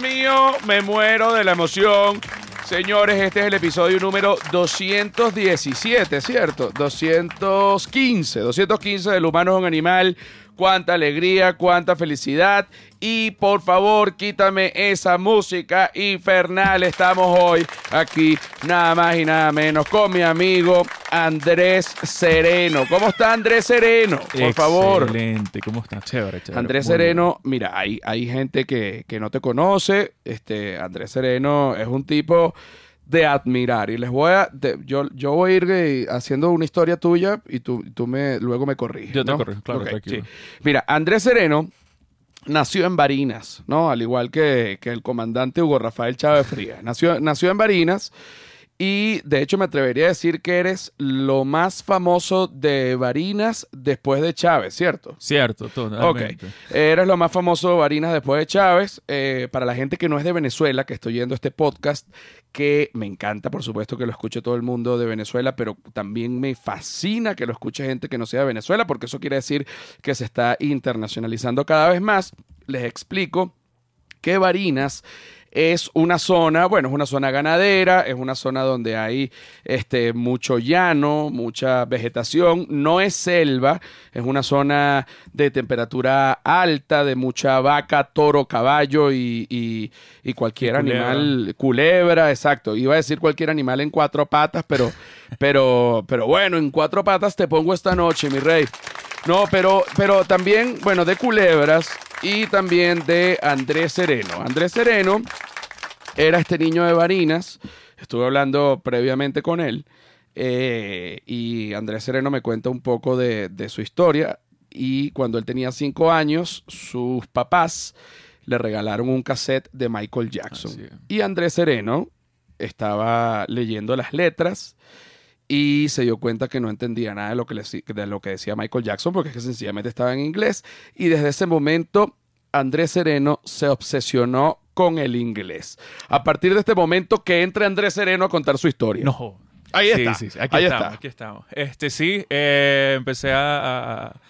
Mío, me muero de la emoción. Señores, este es el episodio número 217, ¿cierto? 215, 215 del humano es un animal. Cuánta alegría, cuánta felicidad. Y por favor, quítame esa música infernal. Estamos hoy aquí, nada más y nada menos, con mi amigo Andrés Sereno. ¿Cómo está Andrés Sereno? Por favor. Excelente, ¿cómo está? Chévere, chévere. Andrés Muy Sereno, mira, hay, hay gente que, que no te conoce. Este, Andrés Sereno es un tipo de admirar. Y les voy a. te- yo, yo voy a ir eh, haciendo una historia tuya y tú, tú me, luego me corriges. Yo te ¿no? corrijo, claro, sí. Mira, Andrés Sereno nació en Barinas, ¿no? Al igual que, que el comandante Hugo Rafael Chávez Frías. Nació, nació en Barinas. Y de hecho me atrevería a decir que eres lo más famoso de Barinas después de Chávez, ¿cierto? Cierto, Ok. totalmente. Eres lo más famoso de Barinas después de Chávez. Eh, para la gente que no es de Venezuela, que estoy yendo este podcast, que me encanta, por supuesto, que lo escuche todo el mundo de Venezuela, pero también me fascina que lo escuche gente que no sea de Venezuela, porque eso quiere decir que se está internacionalizando cada vez más. Les explico que Barinas es una zona, bueno, es una zona ganadera, es una zona donde hay este, mucho llano, mucha vegetación, no es selva, es una zona de temperatura alta, de mucha vaca, toro, caballo y, y- y cualquier culebra. animal, culebra, exacto, iba a decir cualquier animal en cuatro patas, pero, pero, pero bueno, en cuatro patas te pongo esta noche, mi rey. No, pero, pero también, bueno, de culebras y también de Andrés Sereno. Andrés Sereno era este niño de Barinas, estuve hablando previamente con él, eh, y Andrés Sereno me cuenta un poco de, de su historia, y cuando él tenía cinco años, sus papás le regalaron un cassette de Michael Jackson. Y Andrés Sereno estaba leyendo las letras y se dio cuenta que no entendía nada de lo que, le- de lo que decía Michael Jackson porque es que sencillamente estaba en inglés. Y desde ese momento, Andrés Sereno se obsesionó con el inglés. A partir de este momento, que entre Andrés Sereno a contar su historia. No. Ahí Sí, está. sí, sí, Aquí Ahí estamos, está. aquí estamos. Este, sí, eh, empecé a, a-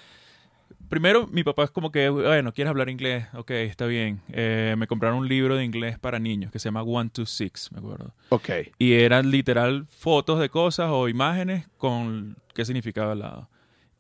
Primero, mi papá es como que, bueno, ¿quieres hablar inglés? Ok, está bien. Eh, me compraron un libro de inglés para niños que se llama One, Two, Six, me acuerdo. Ok. Y eran literal fotos de cosas o imágenes con qué significaba al lado.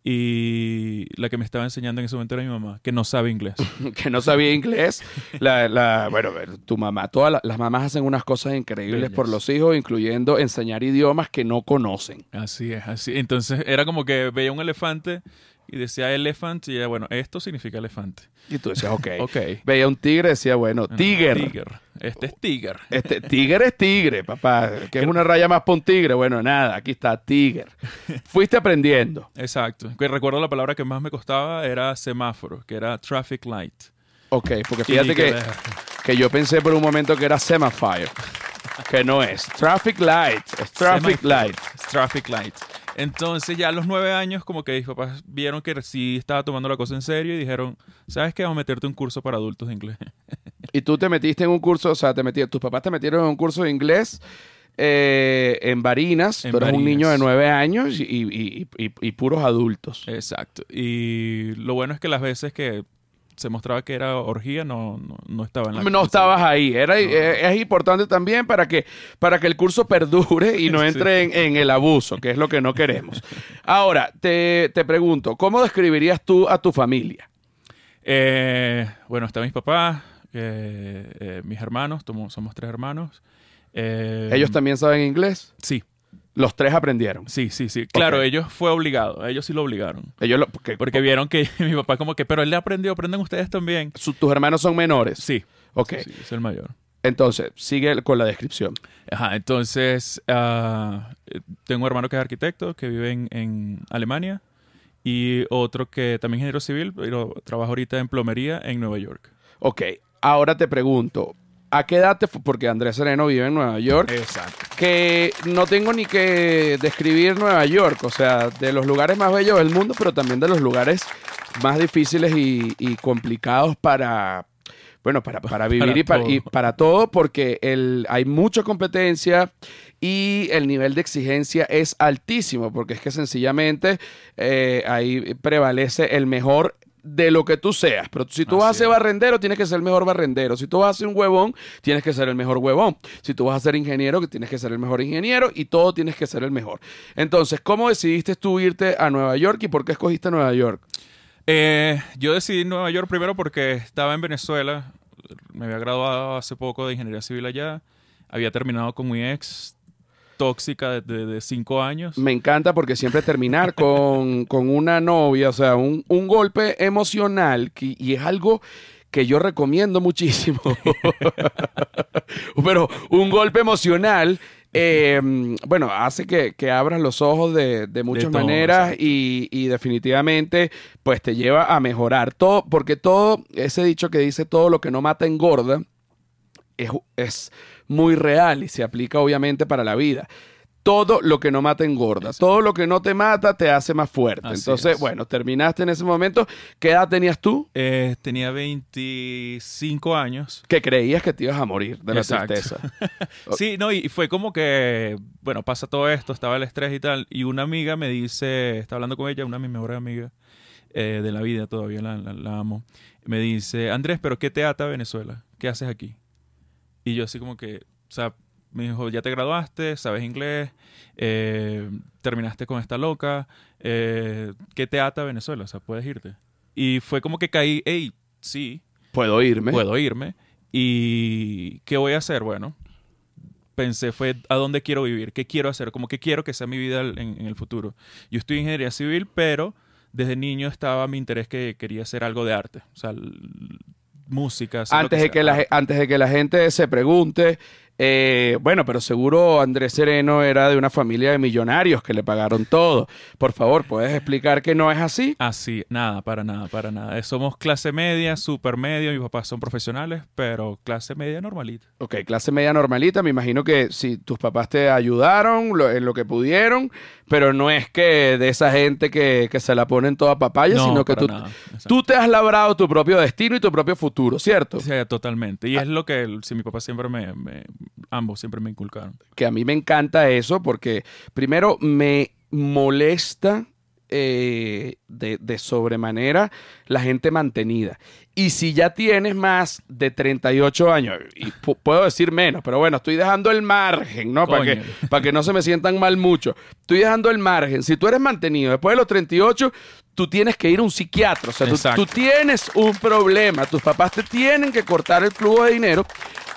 Y la que me estaba enseñando en ese momento era mi mamá, que no sabe inglés. que no sabía inglés. La, la- bueno, tu mamá, todas la- las mamás hacen unas cosas increíbles Bellas. por los hijos, incluyendo enseñar idiomas que no conocen. Así es, así. Entonces era como que veía un elefante y decía elephant y ella, bueno, esto significa elefante. Y tú decías, ok. Ok. Veía un tigre, decía, bueno, tiger. Tiger. Este es tiger. Este, tigre es tigre, papá. Que es una raya más para un tigre. Bueno, nada, aquí está, tiger. Fuiste aprendiendo. Exacto. Recuerdo la palabra que más me costaba era semáforo, que era traffic light. Ok, porque fíjate Y que, que- que yo pensé por un momento que era semaphore. Que no es. Traffic light. Es traffic light. Traffic light. Entonces ya a los nueve años como que mis papás vieron que sí estaba tomando la cosa en serio y dijeron, ¿sabes qué? Vamos a meterte un curso para adultos de inglés. Y tú te metiste en un curso, o sea, te metí, tus papás te metieron en un curso de inglés eh, en Barinas. En tú eres un niño de nueve años y- y- y puros adultos. Exacto. Y lo bueno es que las veces que se mostraba que era orgía no, no, no estaba en la No estabas ahí. Era, eh, Es importante también para que, para que el curso perdure y no Sí. entre en, en el abuso, que es lo que no queremos. Ahora, te, te pregunto, ¿cómo describirías tú a tu familia? Eh, bueno, está mis papás, eh, mis hermanos, somos tres hermanos. ¿Ellos también saben inglés? Sí, Los tres aprendieron. sí, sí, sí. Claro, ellos fue obligado, ellos sí lo obligaron. Ellos lo- porque, Porque vieron que mi papá como que, pero él le aprendió, aprendan ustedes también. su- tus hermanos son menores. Sí, Ok. sí, es el mayor. Entonces, sigue con la descripción. Ajá, entonces eh, tengo un hermano que es arquitecto, que vive en, en Alemania, y otro que también es ingeniero civil, pero trabaja ahorita en plomería en Nueva York. Ok, ahora te pregunto, ¿a qué edad te Porque Andrés Sereno vive en Nueva York. Exacto. que no tengo ni que describir Nueva York, o sea, de los lugares más bellos del mundo, pero también de los lugares más difíciles y, y complicados para, bueno, para, para vivir Para y, para, y para todo, porque el, hay mucha competencia y el nivel de exigencia es altísimo, porque es que sencillamente eh, ahí prevalece el mejor de lo que tú seas. Pero si tú vas a ser barrendero, tienes que ser el mejor barrendero. Si tú vas a ser un huevón, tienes que ser el mejor huevón. Si tú vas a ser ingeniero, que tienes que ser el mejor ingeniero y todo tienes que ser el mejor. Entonces, ¿cómo decidiste tú irte a Nueva York y por qué escogiste Nueva York? Eh, yo decidí Nueva York primero porque estaba en Venezuela. Me había graduado hace poco de ingeniería civil allá. Había terminado con mi ex tóxica de, cinco años. Me encanta porque siempre terminar con, con una novia, o sea, un, un golpe emocional que- y es algo que yo recomiendo muchísimo. Pero un golpe emocional, eh, bueno, hace que, que abras los ojos de, de muchas todo, maneras y, y definitivamente pues te lleva a mejorar todo, porque todo, ese dicho que dice todo lo que no mata engorda, es, es muy real y se aplica obviamente para la vida. Todo lo que no mata engorda. Todo lo que no te mata te hace más fuerte. Así Entonces, es. bueno, terminaste en ese momento. ¿Qué edad tenías tú? Eh, tenía 25 años. Que creías que te ibas a morir de la Exacto. tristeza. Sí, no, y fue como que, bueno, pasa todo esto, estaba el estrés y tal, y una amiga me dice, está hablando con ella, una de mis mejores amigas eh, de la vida, todavía la, la- la amo, me dice, Andrés, ¿pero qué te ata Venezuela? ¿Qué haces aquí? Y yo así como que, o sea, me dijo, ya te graduaste, sabes inglés, eh, terminaste con esta loca, eh, ¿qué te ata a Venezuela? O sea, puedes irte. Y fue como que caí, hey, sí, Puedo irme. puedo irme. ¿Y qué voy a hacer? Bueno, pensé fue a dónde quiero vivir, qué quiero hacer, como que quiero que sea mi vida en, en el futuro. Yo estoy en ingeniería civil, pero desde niño estaba mi interés que quería hacer algo de arte, o sea, música. Antes de, que la, antes de que la gente se pregunte, eh, bueno, pero seguro Andrés Sereno era de una familia de millonarios que le pagaron todo. Por favor, ¿puedes explicar que no es así? Así, nada, para nada, para nada. Eh, Somos clase media, super media, mis papás son profesionales, pero clase media normalita. Ok, clase media normalita. Me imagino que si tus papás te ayudaron lo- en lo que pudieron, pero no es que de esa gente que, que se la ponen toda papaya, No, sino que tú, nada, tú te has labrado tu propio destino y tu propio futuro, ¿cierto? Sí, totalmente. Y es lo que si mi papá siempre me, me- ambos siempre me inculcaron. que a mí me encanta eso porque primero me molesta eh, de, de sobremanera la gente mantenida. Y si ya tienes más de 38 años, y pu- puedo decir menos, pero bueno, estoy dejando el margen, ¿no? Para que, para que no se me sientan mal mucho. Estoy dejando el margen. Si tú eres mantenido después de los 38, tú tienes que ir a un psiquiatra. O sea, tú, tú tienes un problema. Tus papás te tienen que cortar el flujo de dinero.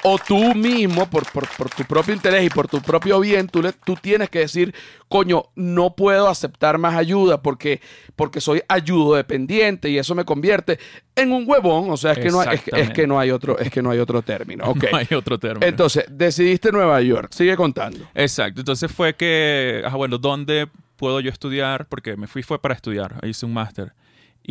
O tú mismo, por, por- por tu propio interés y por tu propio bien, tú, le- tú tienes que decir, coño, no puedo aceptar más ayuda porque, porque soy ayudo dependiente y eso me convierte en un huevón. O sea, es que no hay, es, es que no hay otro, es que no hay otro término. Ok. No hay otro término. Entonces, decidiste Nueva York. Sigue contando. Exacto. Entonces fue que, ah, bueno, ¿dónde puedo yo estudiar? Porque me fui fue para estudiar. Ahí hice un máster.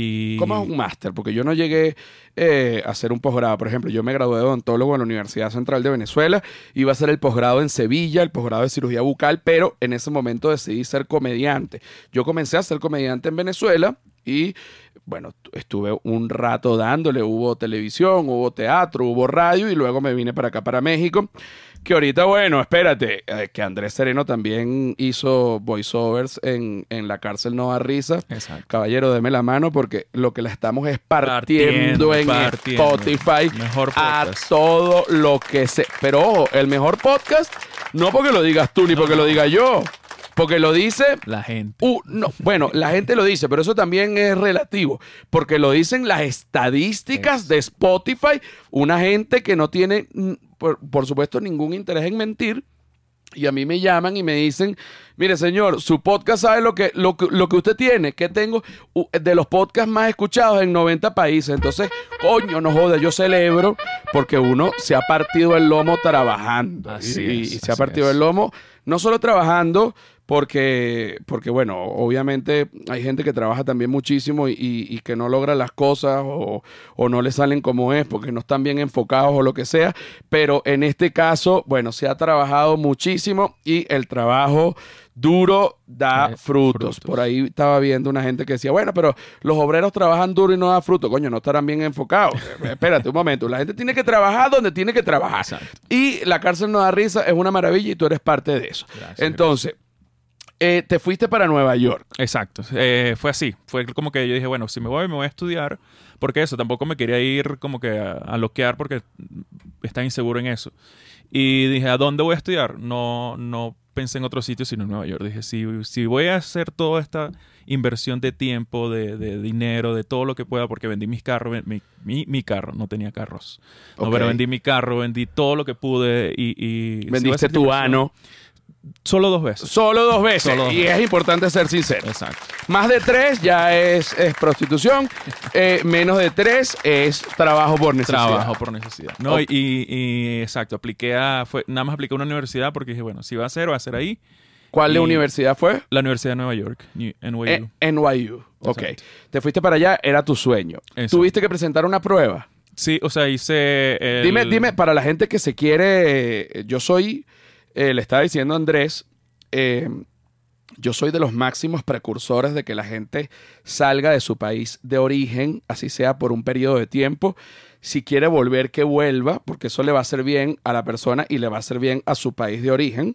Y... ¿Cómo es un máster? Porque yo no llegué eh, a hacer un posgrado. Por ejemplo, yo me gradué de odontólogo en la Universidad Central de Venezuela. Iba a hacer el posgrado en Sevilla, el posgrado de cirugía bucal, pero en ese momento decidí ser comediante. Yo comencé a ser comediante en Venezuela y, bueno, tu- estuve un rato dándole. Hubo televisión, hubo teatro, hubo radio y luego me vine para acá, para México. Que ahorita, bueno, espérate, eh, que Andrés Sereno también hizo voiceovers en, en la cárcel No da Risa. Exacto. Caballero, deme la mano porque lo que la estamos es partiendo, Partiendo, en partiendo. Spotify Mejor a todo lo que se... Pero ojo, el mejor podcast, no porque lo digas tú ni porque lo diga yo, porque lo dice... La gente. Uh, no, bueno, la gente lo dice, pero eso también es relativo, porque lo dicen las estadísticas de Spotify, una gente que no tiene, por, por supuesto, ningún interés en mentir, y a mí me llaman y me dicen, mire señor, su podcast sabe lo que, lo lo que usted tiene, que tengo de los podcasts más escuchados en 90 países. Entonces, coño, no joda, yo celebro porque uno se ha partido el lomo trabajando. Así y, es, y se ha partido es. el lomo, no solo trabajando, porque, porque bueno, obviamente hay gente que trabaja también muchísimo y, que no logra las cosas o no le salen como es porque no están bien enfocados o lo que sea, pero en este caso, bueno, se ha trabajado muchísimo y el trabajo duro da Eh, frutos. frutos. Por ahí estaba viendo una gente que decía, bueno, pero los obreros trabajan duro y no da fruto. Coño, no estarán bien enfocados. Eh, Espérate un momento. La gente tiene que trabajar donde tiene que trabajar. Exacto. Y la cárcel no da risa, es una maravilla y tú eres parte de eso. Gracias, Entonces, Eh, te fuiste para Nueva York. Exacto. Eh, fue así. Fue como que yo dije, bueno, si me voy, me voy a estudiar. Porque eso, tampoco me quería ir como que a, a loquear porque estaba inseguro en eso. Y dije, ¿a dónde voy a estudiar? No, no pensé en otro sitio sino en Nueva York. Dije, si, si voy a hacer toda esta inversión de tiempo, de, de dinero, de todo lo que pueda, porque vendí mis carros, mi, mi, mi carro, no tenía carros. No, pero vendí mi carro, vendí todo lo que pude y... y Vendiste tu ano. Solo dos veces. Solo dos veces. Solo dos y es importante ser sincero. Exacto. Más de tres ya es, es prostitución. Eh, menos de tres es trabajo por necesidad. Trabajo por necesidad. No, y, y- exacto, apliqué a, fue, nada más apliqué a una universidad porque dije, bueno, si va a ser, va a ser ahí. ¿Cuál de universidad fue? La Universidad de Nueva York, NYU. Eh, NYU. Ok. Exacto. Te fuiste para allá, era tu sueño. Exacto. Tuviste que presentar una prueba. Sí, o sea, hice el- Dime, dime, para la gente que se quiere, eh, yo soy, eh, le estaba diciendo Andrés, eh, yo soy de los máximos precursores de que la gente salga de su país de origen, así sea por un periodo de tiempo. Si quiere volver, que vuelva, porque eso le va a hacer bien a la persona y le va a hacer bien a su país de origen.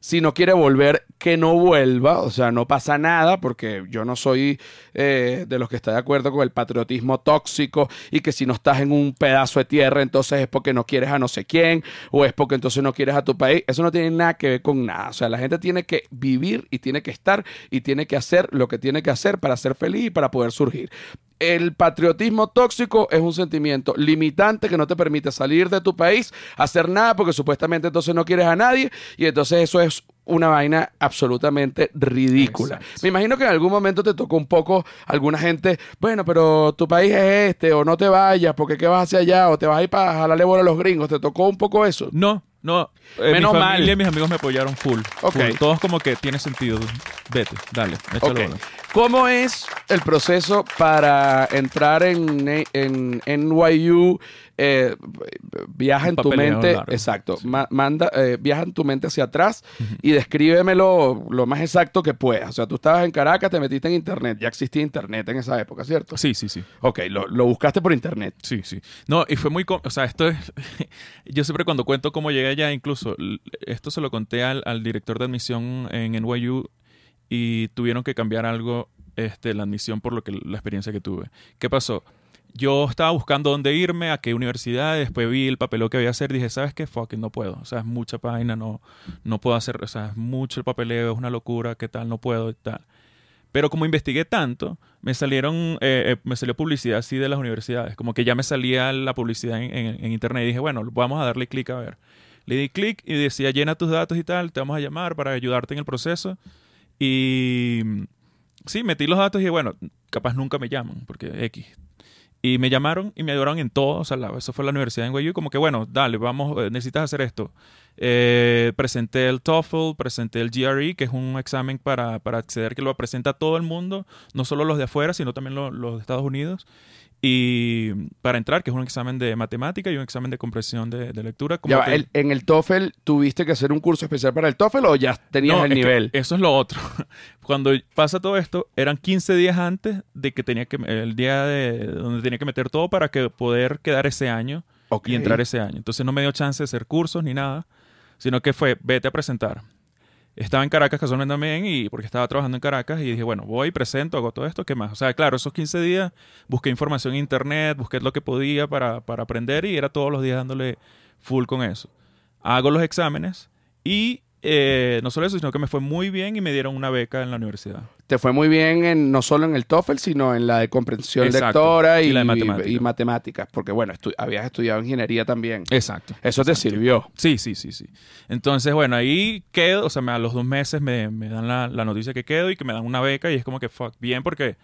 Si no quiere volver, que no vuelva, o sea, no pasa nada, porque yo no soy eh, de los que está de acuerdo con el patriotismo tóxico y que si no estás en un pedazo de tierra, entonces es porque no quieres a no sé quién, o es porque entonces no quieres a tu país. Eso no tiene nada que ver con nada. O sea, la gente tiene que vivir y tiene que estar y tiene que hacer lo que tiene que hacer para ser feliz y para poder surgir. El patriotismo tóxico es un sentimiento limitante que no te permite salir de tu país, hacer nada porque supuestamente entonces no quieres a nadie y entonces eso es una vaina absolutamente ridícula. Exacto. Me imagino que en algún momento te tocó un poco alguna gente, bueno, pero tu país es este, o no te vayas, porque qué vas hacia allá, o te vas a ir para jalarle bola a los gringos. ¿Te tocó un poco eso? No, no. eh, Menos mi mal. familia y mis amigos me apoyaron full. Ok. full. Todos como que tiene sentido. Vete, dale, échale Ok. bola. ¿Cómo es el proceso para entrar en, en NYU? Eh, viaja en tu mente, largo. exacto, ma- manda, eh, viaja en tu mente hacia atrás y descríbemelo lo más exacto que puedas. O sea, tú estabas en Caracas, te metiste en internet, ya existía internet en esa época, ¿cierto? Sí, sí, sí. Ok, lo, lo buscaste por internet. Sí, sí. No, y fue muy... O sea, esto es... yo siempre cuando cuento cómo llegué allá, incluso esto se lo conté al, al director de admisión en NYU y tuvieron que cambiar algo, este, la admisión por lo que la experiencia que tuve. ¿Qué pasó? Yo estaba buscando dónde irme, a qué universidad, después vi el papeleo que había que hacer, dije, ¿sabes qué? Fucking no puedo. O sea, es mucha página, no, no puedo hacer, o sea, es mucho el papeleo, es una locura, ¿qué tal? No puedo y tal. Pero como investigué tanto, me salieron, eh, eh, me salió publicidad así de las universidades. Como que ya me salía la publicidad en internet y dije, bueno, vamos a darle clic a ver. Le di clic y decía, llena tus datos y tal, te vamos a llamar para ayudarte en el proceso. Y sí, metí los datos y bueno, capaz nunca me llaman, porque X. Y me llamaron y me ayudaron en todo. O sea, eso fue la universidad en NYU. Como que, bueno, dale, vamos, eh, necesitas hacer esto. Eh, presenté el TOEFL, presenté el GRE, que es un examen para, para acceder que lo presenta todo el mundo, no solo los de afuera, sino también lo- los de Estados Unidos. Y para entrar, que es un examen de matemática y un examen de comprensión de, de lectura. Como Ya va, que- el- en el TOEFL, ¿tuviste que hacer un curso especial para el TOEFL o ya tenías No, el es nivel? eso es lo otro. Cuando pasa todo esto, eran 15 días antes de que tenía que, el día de donde tenía que meter todo para que poder quedar ese año y entrar ese año. Entonces no me dio chance de hacer cursos ni nada, sino que fue, vete a presentar. Estaba en Caracas casualmente también y porque estaba trabajando en Caracas y dije, bueno, voy, presento, hago todo esto, ¿qué más? O sea, claro, esos 15 días busqué información en internet, busqué lo que podía para, para aprender y era todos los días dándole full con eso. Hago los exámenes y eh, no solo eso, sino que me fue muy bien y me dieron una beca en la universidad. Te fue muy bien en, no solo en el TOEFL, sino en la de comprensión Exacto. lectora y, Y la de matemática. y matemáticas, porque bueno, estu- habías estudiado ingeniería también. Exacto. Eso te sirvió. Sí, sí, sí, sí. Entonces, bueno, ahí quedo, o sea, me- a los dos meses me, me dan la, la noticia que quedo y que me dan una beca y es como que, fuck, bien, porque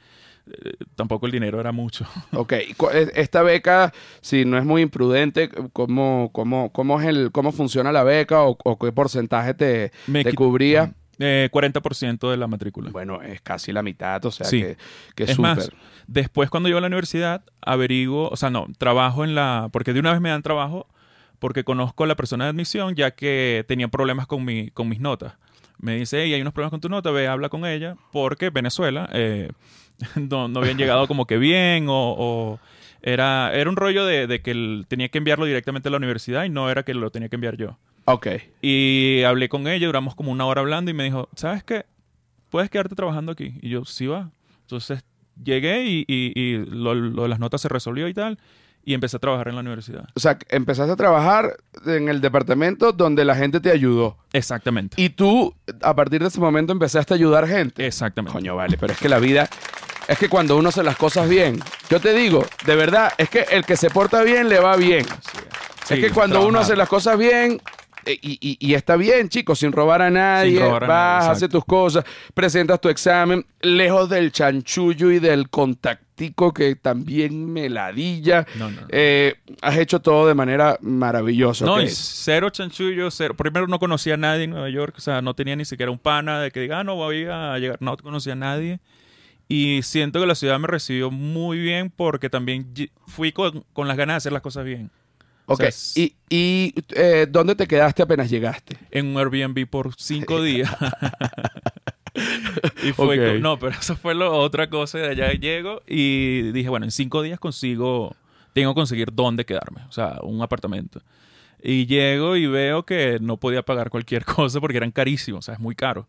tampoco el dinero era mucho. Ok, e- esta beca, si no es muy imprudente, ¿cómo, cómo, cómo, es el, cómo funciona la beca o, o qué porcentaje te, Me te cubría? Eh, 40% de la matrícula. Bueno, es casi la mitad, o sea Sí. que, que es súper. más, después cuando yo a la universidad averiguo, o sea, no, trabajo en la, porque de una vez me dan trabajo porque conozco a la persona de admisión ya que tenía problemas con, mi, con mis notas. Me dice, hey, hay unos problemas con tu nota, ve, habla con ella, porque Venezuela eh, no, no habían llegado como que bien o, o era, era un rollo de, de que él tenía que enviarlo directamente a la universidad y no era que lo tenía que enviar yo. Ok, Y hablé con ella, duramos como una hora hablando y me dijo, ¿sabes qué? puedes quedarte trabajando aquí. Y yo, sí va. Entonces llegué y, y- y lo, lo de las notas se resolvió y tal. Y empecé a trabajar en la universidad. O sea, empezaste a trabajar en el departamento donde la gente te ayudó. Exactamente. Y tú, a partir de ese momento, empezaste a ayudar gente. Exactamente. Coño, vale, pero es que la vida. Es que cuando uno hace las cosas bien, yo te digo, de verdad, es que el que se porta bien le va bien. Sí, es que cuando uno hace las cosas bien, y, y- y está bien, chicos, sin robar a nadie, robar a vas, nadie, haces tus cosas, presentas tu examen, lejos del chanchullo y del contactico que también me ladilla. No, no, no. Eh, has hecho todo de manera maravillosa. No, ok. y cero chanchullo, cero. Primero no conocía a nadie en Nueva York, o sea, no tenía ni siquiera un pana de que diga, ah, no voy a llegar. No conocía a nadie. Y siento que la ciudad me recibió muy bien porque también fui con, con las ganas de hacer las cosas bien. O Ok, sea, es- ¿y, y, eh, dónde te quedaste apenas llegaste? En un Airbnb por cinco días. y fue Ok. co- no, pero eso fue lo, otra cosa. De allá llego y dije, bueno, en cinco días consigo, tengo que conseguir dónde quedarme, o sea, un apartamento. Y llego y veo que no podía pagar cualquier cosa porque eran carísimos, o sea, es muy caro.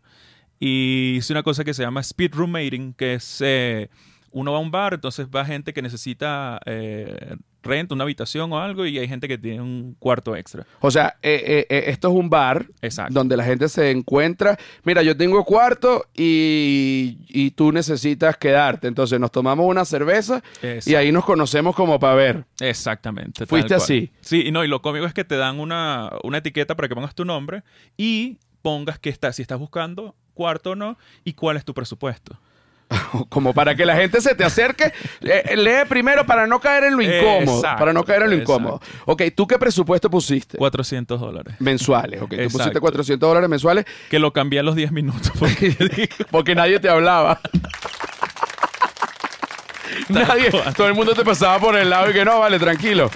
Y hice una cosa que se llama speed roommating, que es eh, uno va a un bar, entonces va gente que necesita eh, renta, una habitación o algo, y hay gente que tiene un cuarto extra. O sea, eh, eh, eh, esto es un bar Exacto. donde la gente se encuentra. Mira, yo tengo cuarto y, y tú necesitas quedarte. Entonces nos tomamos una cerveza y ahí nos conocemos como para ver. Exactamente. Fuiste así. Sí, y no, y lo cómico es que te dan una, una etiqueta para que pongas tu nombre y pongas que estás, si estás buscando cuarto o no, y cuál es tu presupuesto. Como para que la gente se te acerque. Lee primero para no caer en lo incómodo. Exacto, para no caer en lo incómodo. Ok, ¿tú qué presupuesto pusiste? 400 dólares. Mensuales. Ok, tú pusiste Exacto. 400 dólares mensuales Que lo cambié a los 10 minutos. Porque porque nadie te hablaba. Nadie, todo el mundo te pasaba por el lado y que no, vale, tranquilo.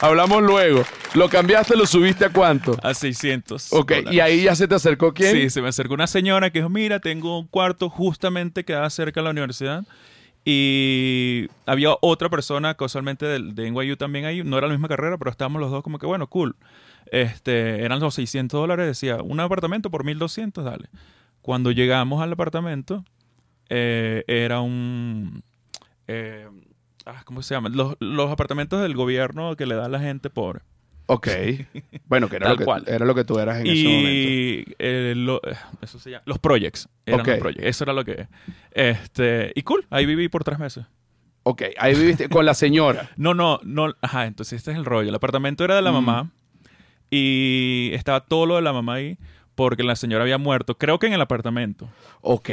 Hablamos luego. Lo cambiaste, lo subiste a cuánto. a 600. Ok, y ahí ya se te acercó quién. Sí, se me acercó una señora que dijo, mira, tengo un cuarto justamente que da cerca de la universidad. Y había otra persona, casualmente del- de, NYU también ahí, no era la misma carrera, pero estábamos los dos como que, bueno, cool. Este, eran los 600 dólares, decía, un apartamento por 1200, dale. Cuando llegamos al apartamento, eh, era un... eh, ah, ¿Cómo se llama? Los, los apartamentos del gobierno que le da a la gente pobre. Ok. Bueno, que era, lo que, cual. era lo que tú eras en ese momento. y eh, lo- eso se llama, los projects. Eran Ok. los projects. Eso era lo que. Este, y cool, ahí viví por tres meses. Ok, ahí viviste con la señora. No, no, no. Ajá, entonces este es el rollo. El apartamento era de la Mm. mamá y estaba todo lo de la mamá ahí porque la señora había muerto. Creo que en el apartamento. Ok,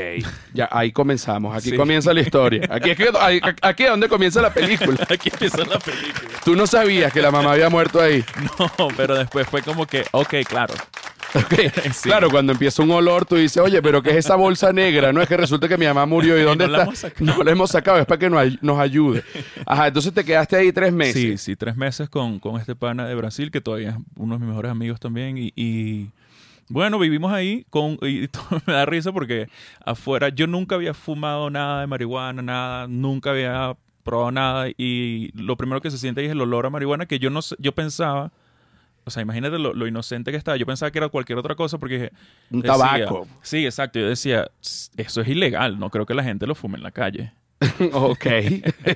ya ahí comenzamos. Aquí Sí. comienza la historia. Aquí es, que, ahí- aquí es donde comienza la película. Aquí empieza la película. Tú no sabías que la mamá había muerto ahí. No, pero después fue como que, ok, claro. Sí. Claro, cuando empieza un olor, tú dices, oye, pero ¿qué es esa bolsa negra? No es que resulta que mi mamá murió. ¿Y dónde no la está? hemos sacado. No la hemos sacado, es para que nos, ay- nos ayude. Ajá, entonces te quedaste ahí tres meses. Sí, sí, tres meses con, con este pana de Brasil, que todavía es uno de mis mejores amigos también. Y, y, bueno, vivimos ahí con, y me da risa porque afuera yo nunca había fumado nada de marihuana, nada, nunca había probado nada. Y lo primero que se siente es el olor a marihuana que yo no yo pensaba. O sea, imagínate lo, lo inocente que estaba. Yo pensaba que era cualquier otra cosa porque... Un decía- tabaco. Sí, exacto. Yo decía, eso es ilegal. No creo que la gente lo fume en la calle. ok.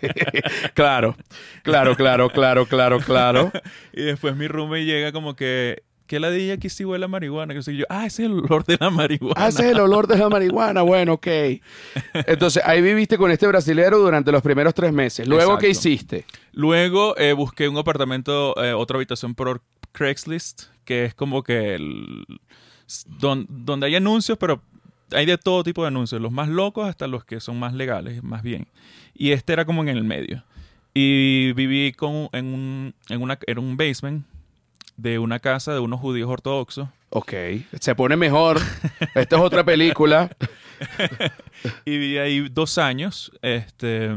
claro, claro, claro, claro, claro, claro. Y después mi roommate llega como que, ¿qué ladilla aquí sí huele a marihuana? Que yo, ah, ese es el olor de la marihuana. Ah, ese es el olor de la marihuana. Bueno, ok. Entonces, ahí viviste con este brasilero durante los primeros tres meses. Luego, ¿qué hiciste? Luego eh, busqué un apartamento, eh, otra habitación por Craigslist, que es como que el, don- donde hay anuncios, pero hay de todo tipo de anuncios, los más locos hasta los que son más legales, más bien. Y este era como en el medio. Y viví con, en, un, en, una, en un basement de una casa de unos judíos ortodoxos. Ok. Se pone mejor. Esta es otra película. Y viví ahí dos años este,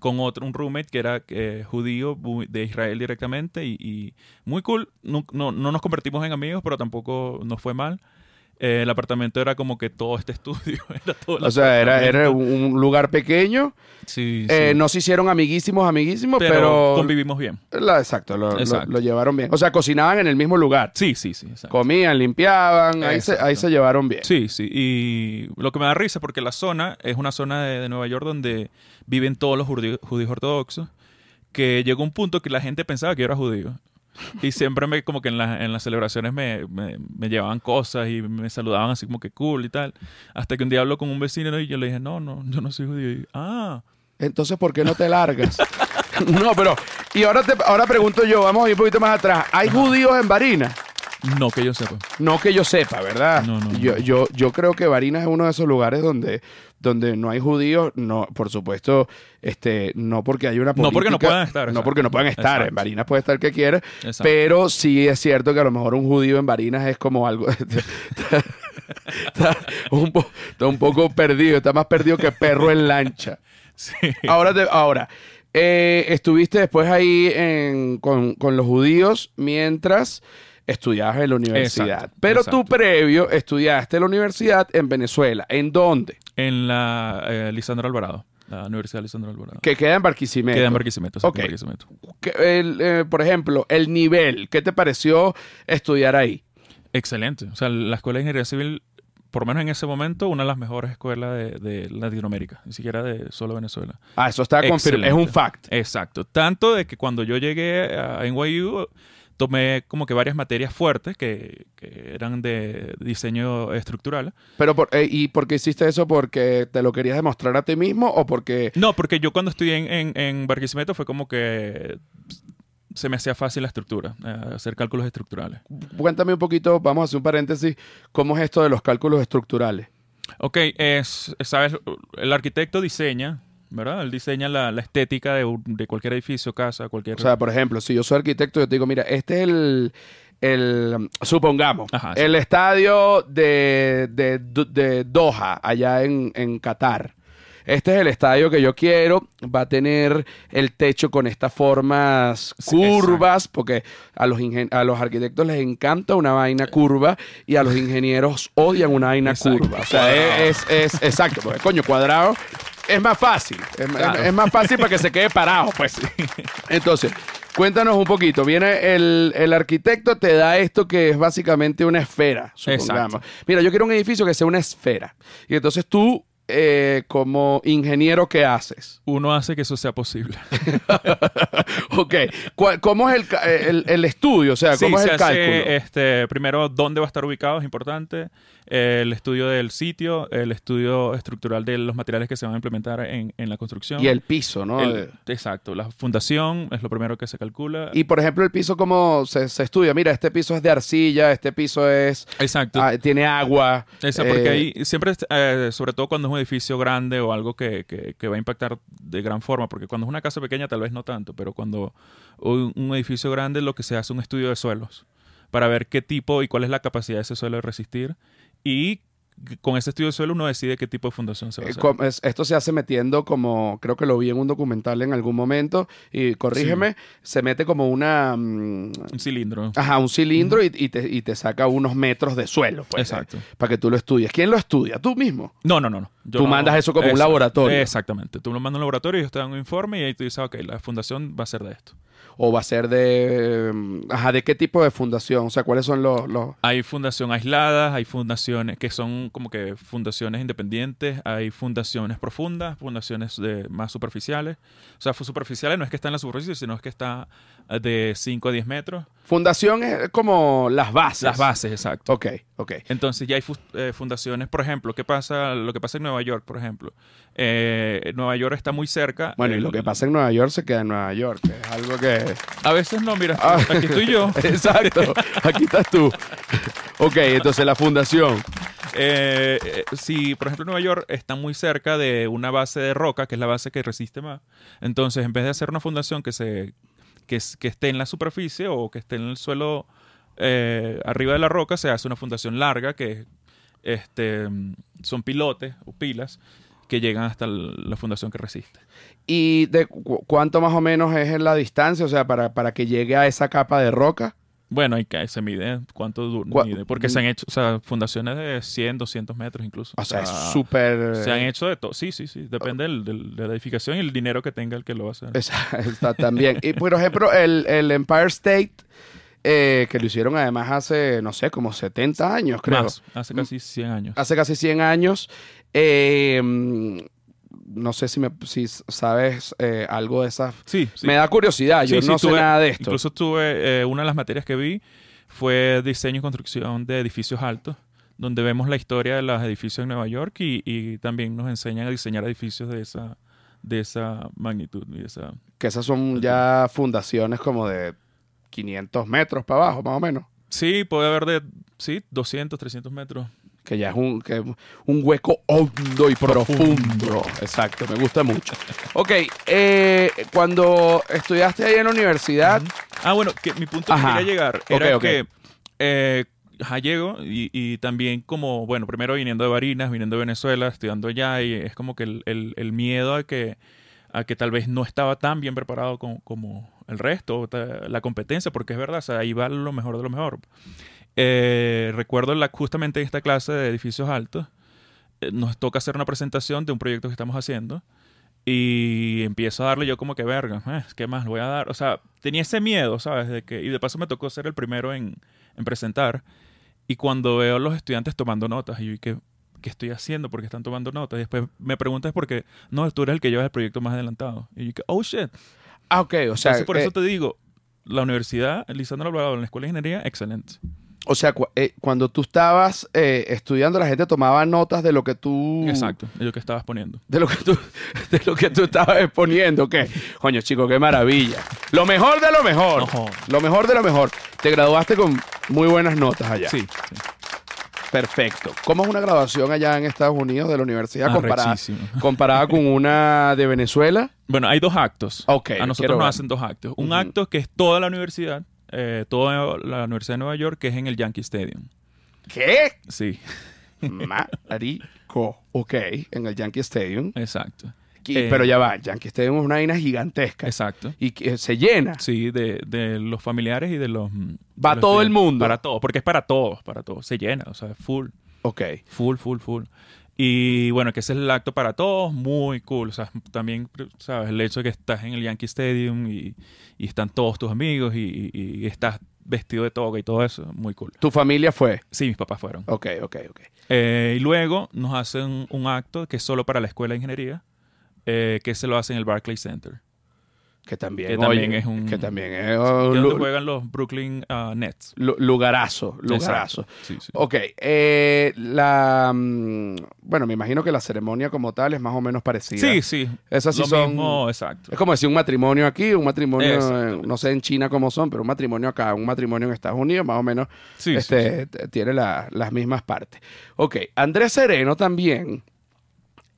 con otro, un roommate que era eh, judío de Israel directamente y, y muy cool. No, no, no nos convertimos en amigos, pero tampoco nos fue mal. Eh, el apartamento era como que todo este estudio. Era todo el O sea, era, era un lugar pequeño. Sí, sí. Eh, no se hicieron amiguísimos, amiguísimos, pero, pero... convivimos bien. la- exacto, lo, Exacto. lo llevaron bien. O sea, cocinaban en el mismo lugar. Sí, sí, sí. exacto. Comían, limpiaban, ahí se, ahí se llevaron bien. Sí, sí. Y lo que me da risa porque la zona es una zona de, de Nueva York donde viven todos los judíos, judíos ortodoxos, que llegó un punto que la gente pensaba que yo era judío. Y siempre me, como que en, la- en las celebraciones me, me- me llevaban cosas y me saludaban así como que cool y tal. Hasta que un día hablo con un vecino y yo le dije, no, no, yo no soy judío. Y, ah, Entonces, ¿por qué no te largas? no, pero... Y ahora, te, ahora pregunto yo, vamos a ir un poquito más atrás. ¿Hay judíos en Barinas? no que yo sepa. No que yo sepa, ¿verdad? No, no, no. Yo, yo, yo creo que Barinas es uno de esos lugares donde, donde no hay judíos, no, por supuesto, este, no porque hay una política, No porque no puedan estar, no exacto. porque no puedan estar. Exacto. En Barinas puede estar el que quiera, Exacto. pero sí es cierto que a lo mejor un judío en Barinas es como algo, está, está un, po- está un poco perdido, está más perdido que perro en lancha. Sí. Ahora, te- ahora eh, estuviste después ahí en- con, con los judíos mientras estudiabas en la universidad. Exacto, Pero tú exacto. previo estudiaste en la universidad en Venezuela. ¿En dónde? En la eh, Lisandro Alvarado, la Universidad Lisandro Alvarado. Que queda en Barquisimeto. Queda en Barquisimeto. exacto, Ok. en Barquisimeto. Que el, eh, por ejemplo, el nivel. ¿Qué te pareció estudiar ahí? Excelente. O sea, la Escuela de Ingeniería Civil, por lo menos en ese momento, una de las mejores escuelas de, de Latinoamérica, ni siquiera de solo Venezuela. Ah, eso está confirmado. Es un fact. Exacto. Tanto de que cuando yo llegué a NYU, tomé como que varias materias fuertes que, que eran de diseño estructural. Pero por, eh, ¿Y por qué hiciste eso? ¿Porque te lo querías demostrar a ti mismo o porque... No, porque yo cuando estudié en, en, en Barquisimeto fue como que se me hacía fácil la estructura, eh, hacer cálculos estructurales. Cuéntame un poquito, vamos a hacer un paréntesis, ¿cómo es esto de los cálculos estructurales? Ok, es, sabes, el arquitecto diseña, ¿verdad? Él diseña la, la estética de, un- de cualquier edificio, casa, cualquier... O sea, por ejemplo, si yo soy arquitecto, yo te digo, mira, este es el, el supongamos, Ajá, sí. el estadio de, de, de Doha, allá en, en Qatar. Este es el estadio que yo quiero. Va a tener el techo con estas formas curvas, porque a los, ingen- a los arquitectos les encanta una vaina curva y a los ingenieros odian una vaina Exacto. curva. O sea, es, es, es- exacto, porque coño, cuadrado es más fácil. Es, Claro. es- es más fácil para que se quede parado, pues. Entonces, cuéntanos un poquito. Viene el, el arquitecto, te da esto que es básicamente una esfera, supongamos. Exacto. Mira, yo quiero un edificio que sea una esfera. Y entonces tú, eh, como ingeniero, ¿qué haces? Uno hace que eso sea posible. ok. ¿Cuál- ¿Cómo es el, ca- el- el estudio? O sea, Sí, ¿cómo es se el hace, cálculo? este, primero, dónde va a estar ubicado es importante. El estudio del sitio, el estudio estructural de los materiales que se van a implementar en, en la construcción. y el piso, ¿no? El- exacto, la fundación es lo primero que se calcula. Y por ejemplo, el piso, ¿cómo se, se estudia? Mira, este piso es de arcilla, este piso es exacto. ah, tiene agua. Esa, porque eh, ahí siempre, eh, sobre todo cuando es un edificio grande o algo que, que- que va a impactar de gran forma, porque cuando es una casa pequeña tal vez no tanto, pero cuando un, un edificio grande lo que se hace es un estudio de suelos para ver qué tipo y cuál es la capacidad de ese suelo de resistir y con ese estudio de suelo uno decide qué tipo de fundación se va a Eh, hacer. esto se hace metiendo como, creo que lo vi en un documental en algún momento, y corrígeme, se mete como una, mm, Un cilindro. ajá, un cilindro y, y te, y te saca unos metros de suelo, pues, Exacto. eh, para que tú lo estudies. ¿Quién lo estudia? Tú mismo. No, no, no. no. Yo Tú no- mandas eso como un laboratorio. Exactamente. Tú lo mandas a un laboratorio y ellos te dan un informe y ahí tú dices, ok, la fundación va a ser de esto. ¿O va a ser de, ajá, de qué tipo de fundación? O sea, ¿cuáles son los... Hay fundación aisladas, hay fundaciones que son como que fundaciones independientes, hay fundaciones profundas, fundaciones de, más superficiales. O sea, superficiales no es que está en la superficie, sino es que está de 5 a 10 metros. Fundación es como las bases. Las bases, exacto. Ok, ok. Entonces ya hay eh, fundaciones, por ejemplo, ¿qué pasa? Lo que pasa en Nueva York, por ejemplo. Eh, Nueva York está muy cerca. Bueno, y lo que pasa en Nueva York se queda en Nueva York. que Es algo que... A veces no, mira, Ah. aquí estoy yo. Exacto, aquí estás tú. Ok, entonces la fundación. Eh, eh, si, por ejemplo, Nueva York está muy cerca de una base de roca, que es la base que resiste más, entonces en vez de hacer una fundación que, se, que, es- que esté en la superficie o que esté en el suelo eh, arriba de la roca, se hace una fundación larga que este, son pilotes o pilas que llegan hasta la fundación que resiste. ¿Y de cu- cuánto más o menos es la distancia? O sea, para, para que llegue a esa capa de roca. Bueno, hay que se mide cuánto du- Cua- mide, porque se han hecho, o sea, fundaciones de 100, 200 metros incluso. O sea, es súper... Se han hecho de todo. Sí, sí, sí. Depende del- del- de la edificación y el dinero que tenga el que lo va a hacer. Está también. Y por ejemplo, el, el Empire State, eh, que lo hicieron además hace, no sé, como 70 años, creo. Más, hace casi 100 años. Hace casi 100 años. Eh, mm, no sé si, me, si sabes eh, algo de esas. Sí, sí. Me da curiosidad, yo Sí, sí, no sé tuve- nada de esto. Incluso tuve, eh, una de las materias que vi fue diseño y construcción de edificios altos, donde vemos la historia de los edificios en Nueva York y, y también nos enseñan a diseñar edificios de esa, de esa magnitud. Y esa... Que esas son ya fundaciones como de 500 metros para abajo, más o menos. Sí, puede haber de sí, 200, 300 metros. Que ya es un, que es un hueco hondo y profundo. Exacto, me gusta mucho. Ok, eh, cuando estudiaste ahí en la universidad, Ah, bueno, que mi punto Ajá. que quería llegar era que eh, ajá, llego y, y también como, bueno, primero viniendo de Barinas, viniendo de Venezuela, estudiando allá y es como que el, el- el miedo a que, a que tal vez no estaba tan bien preparado como, como el resto, la competencia, porque es verdad, o sea, ahí va lo mejor de lo mejor. Eh, recuerdo la, justamente en esta clase de edificios altos, eh, nos toca hacer una presentación de un proyecto que estamos haciendo. Y empiezo a darle yo como que verga, eh, ¿qué más le voy a dar? O sea, tenía ese miedo, ¿sabes? De que, y de paso me tocó ser el primero en, en presentar. Y cuando veo a los estudiantes tomando notas, y yo, ¿qué, ¿qué estoy haciendo? Porque están tomando notas. Y después me preguntas por qué, no, tú eres el que llevas el proyecto más adelantado. Y yo, que, oh shit. ah, ok, o sea, Entonces, por eh, eso te digo, la universidad, Lisandro Alvarado, en la escuela de ingeniería, excelente. O sea cu- eh, cuando tú estabas eh, estudiando, la gente tomaba notas de lo que tú... Exacto, es lo que estabas poniendo. De lo que tú, de lo que tú estabas exponiendo, ¿qué? Coño, chico, qué maravilla. Lo mejor de lo mejor. Ojo. Lo mejor de lo mejor. Te graduaste con muy buenas notas allá. Sí, sí. Perfecto. ¿Cómo es una graduación allá en Estados Unidos de la universidad comparada, comparada con una de Venezuela? Bueno, hay dos actos. A nosotros ver. nos hacen dos actos. Un acto que es toda la universidad, eh, toda la Universidad de Nueva York, que es en el Yankee Stadium. ¿Qué? Sí, Marico. Ok, en el Yankee Stadium. exacto. Y- Eh, pero ya va, el Yankee Stadium es una vaina gigantesca. Exacto. Y que se llena. Sí, de, de los familiares y de los... mm, de Va los todo el mundo. Para todos, porque es para todos, para todos. Se llena, o sea, full, Ok. full, full, full. Y bueno, que ese es el acto para todos, muy cool. O sea, también, ¿sabes? El hecho de que estás en el Yankee Stadium y, y están todos tus amigos y, y- estás vestido de toga y todo eso, muy cool. ¿Tu familia fue? Sí, mis papás fueron. Ok, ok, ok. Eh, y luego nos hacen un acto que es solo para la escuela de ingeniería, eh, que se lo hacen en el Barclays Center, Que también, Que también oye, es un- Que también es donde juegan los Brooklyn ah, Nets. lu- lugarazo, lugarazo. Sí, sí. Ok, eh, la... mm, Bueno, me imagino que la ceremonia como tal es más o menos parecida. Sí, sí. Esas sí lo son... mismo, exacto. Es como decir un matrimonio aquí, un matrimonio, no sé en China cómo son, pero un matrimonio acá, un matrimonio en Estados Unidos, más o menos Sí, este, tiene la- las mismas partes. Ok, Andrés Sereno también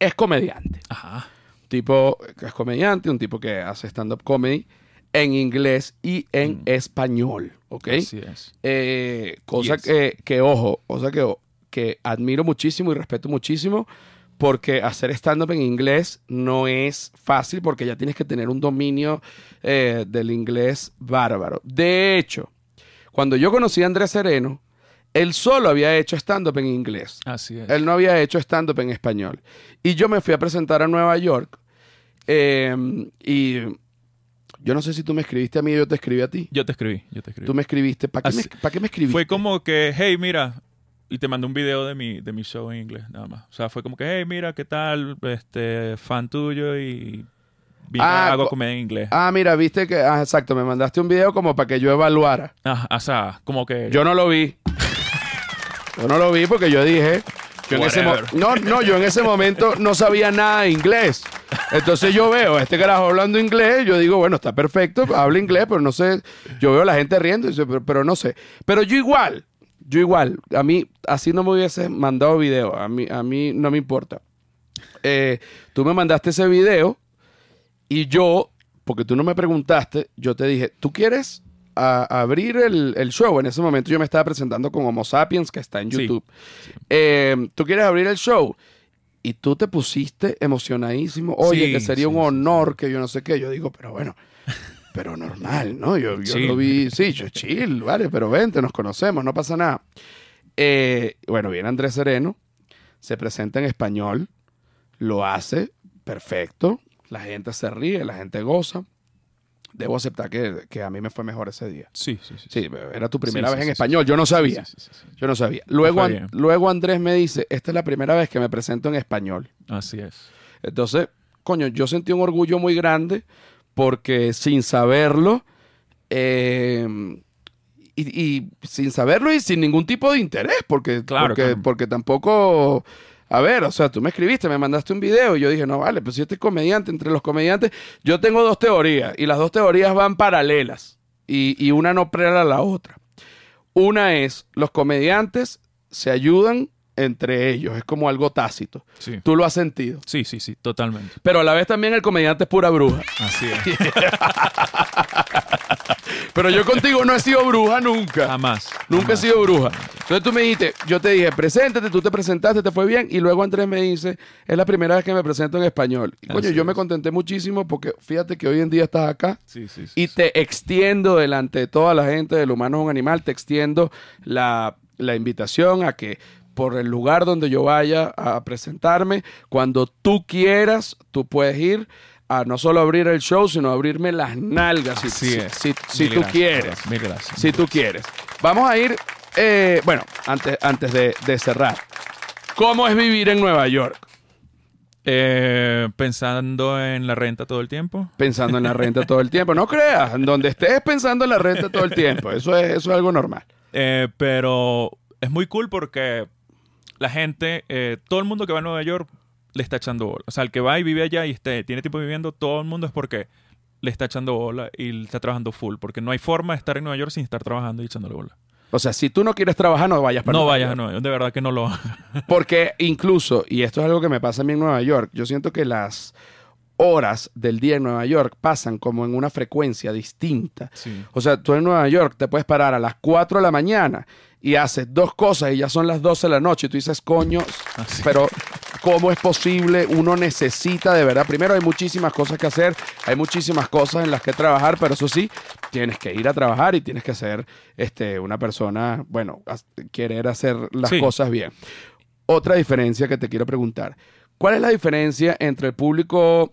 es comediante. Ajá. Tipo que es comediante, un tipo que hace stand-up comedy en inglés y en Mm. español, ¿ok? Así es. Eh, cosa Yes. que, que, ojo, cosa que, que admiro muchísimo y respeto muchísimo porque hacer stand-up en inglés no es fácil porque ya tienes que tener un dominio eh, del inglés bárbaro. De hecho, cuando yo conocí a Andrés Sereno, él solo había hecho stand-up en inglés. Así es. Él no había hecho stand-up en español. Y yo me fui a presentar a Nueva York. eh, y yo no sé si tú me escribiste a mí o yo te escribí a ti. Yo te escribí, yo te escribí. Tú me escribiste. ¿Para qué, me, Así- ¿para qué me escribiste? Fue como que, hey, mira, y te mandé un video de mi, de mi show en inglés, nada más. O sea, fue como que, hey, mira, ¿qué tal? Este, fan tuyo y vine, Ah, hago co- comedia en inglés. Ah, mira, viste que. Ah, exacto, me mandaste un video como para que yo evaluara. Ajá, o sea, como que... Yo no lo vi. Yo no lo vi porque yo dije. Yo en ese mo- Whatever. no, no, yo en ese momento no sabía nada de inglés. Entonces yo veo a este carajo hablando inglés, yo digo, bueno, está perfecto, habla inglés, pero no sé, yo veo a la gente riendo, pero no sé. Pero yo igual, yo igual, a mí, así no me hubiese mandado video, a mí, a mí no me importa. Eh, tú me mandaste ese video y yo, porque tú no me preguntaste, yo te dije, ¿tú quieres a- abrir el, el show? En ese momento yo me estaba presentando con Homo Sapiens, que está en Sí. YouTube. Eh, ¿Tú quieres abrir el show? Y tú te pusiste emocionadísimo. Oye, Sí, que sería sí, un sí, honor, que yo no sé qué. Yo digo, pero bueno, pero normal, ¿no? Yo, yo lo vi, sí, yo chill, vale, pero vente, nos conocemos, no pasa nada. Eh, bueno, viene Andrés Sereno, se presenta en español, lo hace perfecto, la gente se ríe, la gente goza. Debo aceptar que, que a mí me fue mejor ese día. Sí, sí, sí. Sí, era tu primera Sí, vez sí, en español, yo no sabía. Yo no sabía. Luego, An- luego Andrés me dice, esta es la primera vez que me presento en español. Así es. Entonces, coño, yo sentí un orgullo muy grande porque sin saberlo, eh, y, y sin saberlo y sin ningún tipo de interés, porque, Claro, porque, claro. porque tampoco... A ver, o sea, tú me escribiste, me mandaste un video y yo dije, no, vale, pues si este comediante, entre los comediantes, yo tengo dos teorías y las dos teorías van paralelas y, y una no prela a la otra. Una es, los comediantes se ayudan entre ellos, es como algo tácito. Sí. Tú lo has sentido. Sí, sí, sí, totalmente. Pero a la vez también el comediante es pura bruja. Así es. Pero yo contigo no he sido bruja nunca. Jamás. Nunca he sido bruja. Entonces tú me dijiste, yo te dije, preséntate, tú te presentaste, te fue bien. Y luego Andrés me dice, es la primera vez que me presento en español. Y coño, Así yo me contenté muchísimo porque fíjate que hoy en día estás acá. Sí, sí, sí. Y te extiendo delante de toda la gente del humano es un animal, te extiendo la, la invitación a que por el lugar donde yo vaya a presentarme, cuando tú quieras, tú puedes ir a no solo abrir el show, sino abrirme las nalgas si, Así si- es. si- tú gracias, quieres. Mil gracias. Si tú quieres. Vamos a ir, eh, bueno, antes, antes de, de cerrar. ¿Cómo es vivir en Nueva York? Eh, pensando en la renta todo el tiempo. Pensando en la renta todo el tiempo. No creas, en donde estés pensando en la renta todo el tiempo. Eso es, eso es algo normal. Eh, pero es muy cool porque la gente, eh, todo el mundo que va a Nueva York le está echando bola. O sea, el que va y vive allá y este, tiene tiempo viviendo, todo el mundo es porque le está echando bola y está trabajando full. Porque no hay forma de estar en Nueva York sin estar trabajando y echándole bola. O sea, si tú no quieres trabajar, no vayas para no vayas a. Nueva York. De verdad que no lo Porque incluso, y esto es algo que me pasa a mí en Nueva York, yo siento que las horas del día en Nueva York pasan como en una frecuencia distinta. Sí. O sea, tú en Nueva York te puedes parar a las 4 de la mañana y haces dos cosas y ya son las 12 de la noche y tú dices, coño, Así. pero ¿cómo es posible? Uno necesita de verdad. Primero hay muchísimas cosas que hacer, hay muchísimas cosas en las que trabajar, pero eso sí, tienes que ir a trabajar y tienes que ser este, una persona, bueno, querer hacer las Sí. cosas bien. Otra diferencia que te quiero preguntar, ¿cuál es la diferencia entre el público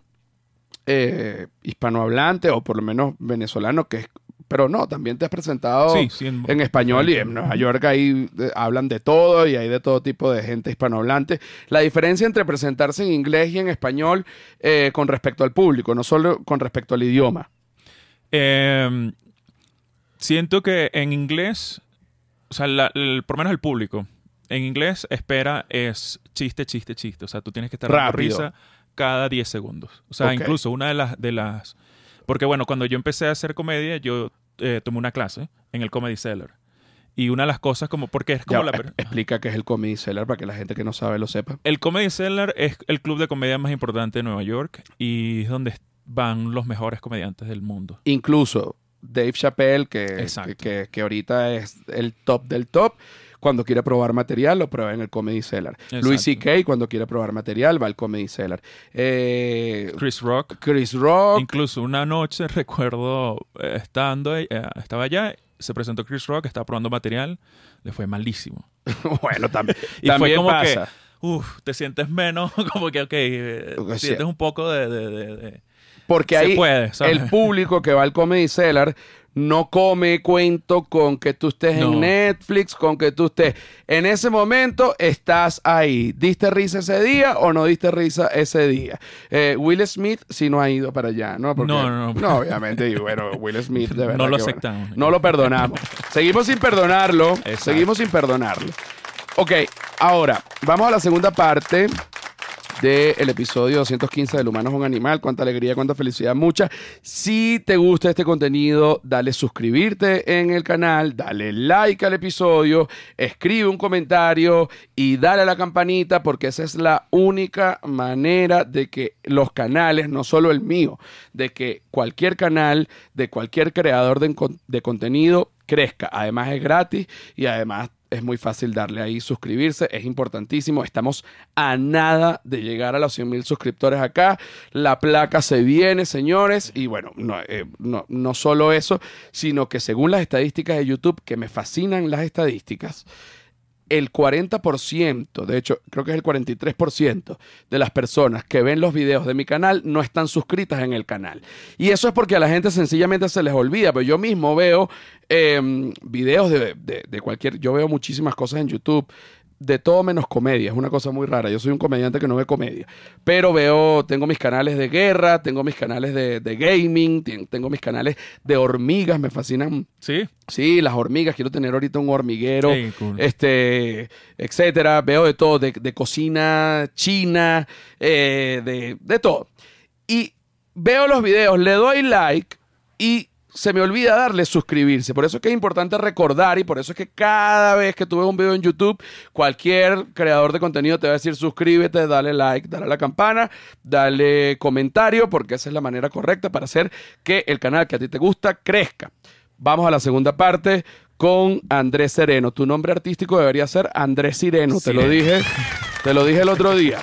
eh, hispanohablante o por lo menos venezolano que es... Pero no, también te has presentado Sí, sí, en- en español y en Nueva York ahí eh, hablan de todo y hay de todo tipo de gente hispanohablante. La diferencia entre presentarse en inglés y en español eh, con respecto al público, no solo con respecto al idioma. Eh, siento que en inglés, o sea, la- el- por lo menos el público, en inglés espera es chiste, chiste, chiste. O sea, tú tienes que estar Rápido. risa cada 10 segundos. O sea, incluso una de las, de las... Porque bueno, cuando yo empecé a hacer comedia, yo eh, tomé una clase en el Comedy Cellar. Y una de las cosas como... Porque es como Ya, la... es- explica qué es el Comedy Cellar para que la gente que no sabe lo sepa. El Comedy Cellar es el club de comedia más importante de Nueva York y es donde van los mejores comediantes del mundo. Incluso Dave Chappelle, que, que, que ahorita es el top del top, cuando quiere probar material, lo prueba en el Comedy Cellar. Exacto. Louis C.K., cuando quiere probar material, va al Comedy Cellar. Eh, Chris Rock. Chris Rock. Incluso una noche recuerdo eh, estando, eh, estaba allá, se presentó Chris Rock, estaba probando material, le fue malísimo. bueno, también, Y fue también como pasa. que, uff, te sientes menos, como que, ok, O sea, sientes un poco de... de- de- de- Porque ahí el público que va al Comedy Cellar no come cuento con que tú estés en. Netflix, con que tú estés. En ese momento estás ahí. ¿Diste risa ese día o no diste risa ese día? Eh, Will Smith sí no ha ido para allá, ¿no? Porque- No, no, no. No, obviamente. Y bueno, Will Smith de verdad. No lo bueno. aceptamos. No lo perdonamos. Seguimos sin perdonarlo. Exacto. Seguimos sin perdonarlo. Ok, ahora, vamos a la segunda parte del episodio 215 del humano es un animal. Cuánta alegría, cuánta felicidad, mucha. Si te gusta este contenido, dale suscribirte en el canal, dale like al episodio, escribe un comentario y dale a la campanita porque esa es la única manera de que los canales, no solo el mío, de que cualquier canal de cualquier creador de, de contenido crezca. Además es gratis y además es muy fácil darle ahí suscribirse, es importantísimo. Estamos a nada de llegar a los 100 mil suscriptores acá. La placa se viene, señores. Y bueno, no, eh, no, no solo eso, sino que según las estadísticas de YouTube, que me fascinan las estadísticas, el 40%, de hecho creo que es el 43% de las personas que ven los videos de mi canal no están suscritas en el canal. Y eso es porque a la gente sencillamente se les olvida, pero yo mismo veo em, videos de, de, de cualquier, yo veo muchísimas cosas en YouTube de todo menos comedia. Es una cosa muy rara. Yo soy un comediante que no ve comedia. Pero veo, tengo mis canales de guerra, tengo mis canales de, de gaming, ten- tengo mis canales de hormigas. Me fascinan. Sí. Sí, las hormigas. Quiero tener ahorita un hormiguero. Sí, cool. Este, etcétera. Veo de todo, de, de cocina china, eh, de, de todo. Y veo los videos, le doy like y se me olvida darle suscribirse. Por eso es que es importante recordar y por eso es que cada vez que tú ves un video en YouTube, cualquier creador de contenido te va a decir suscríbete, dale like, dale a la campana, dale comentario, porque esa es la manera correcta para hacer que el canal que a ti te gusta crezca. Vamos a la segunda parte con Andrés Sereno. Tu nombre artístico debería ser Andrés Sireno, te lo dije, te lo dije el otro día.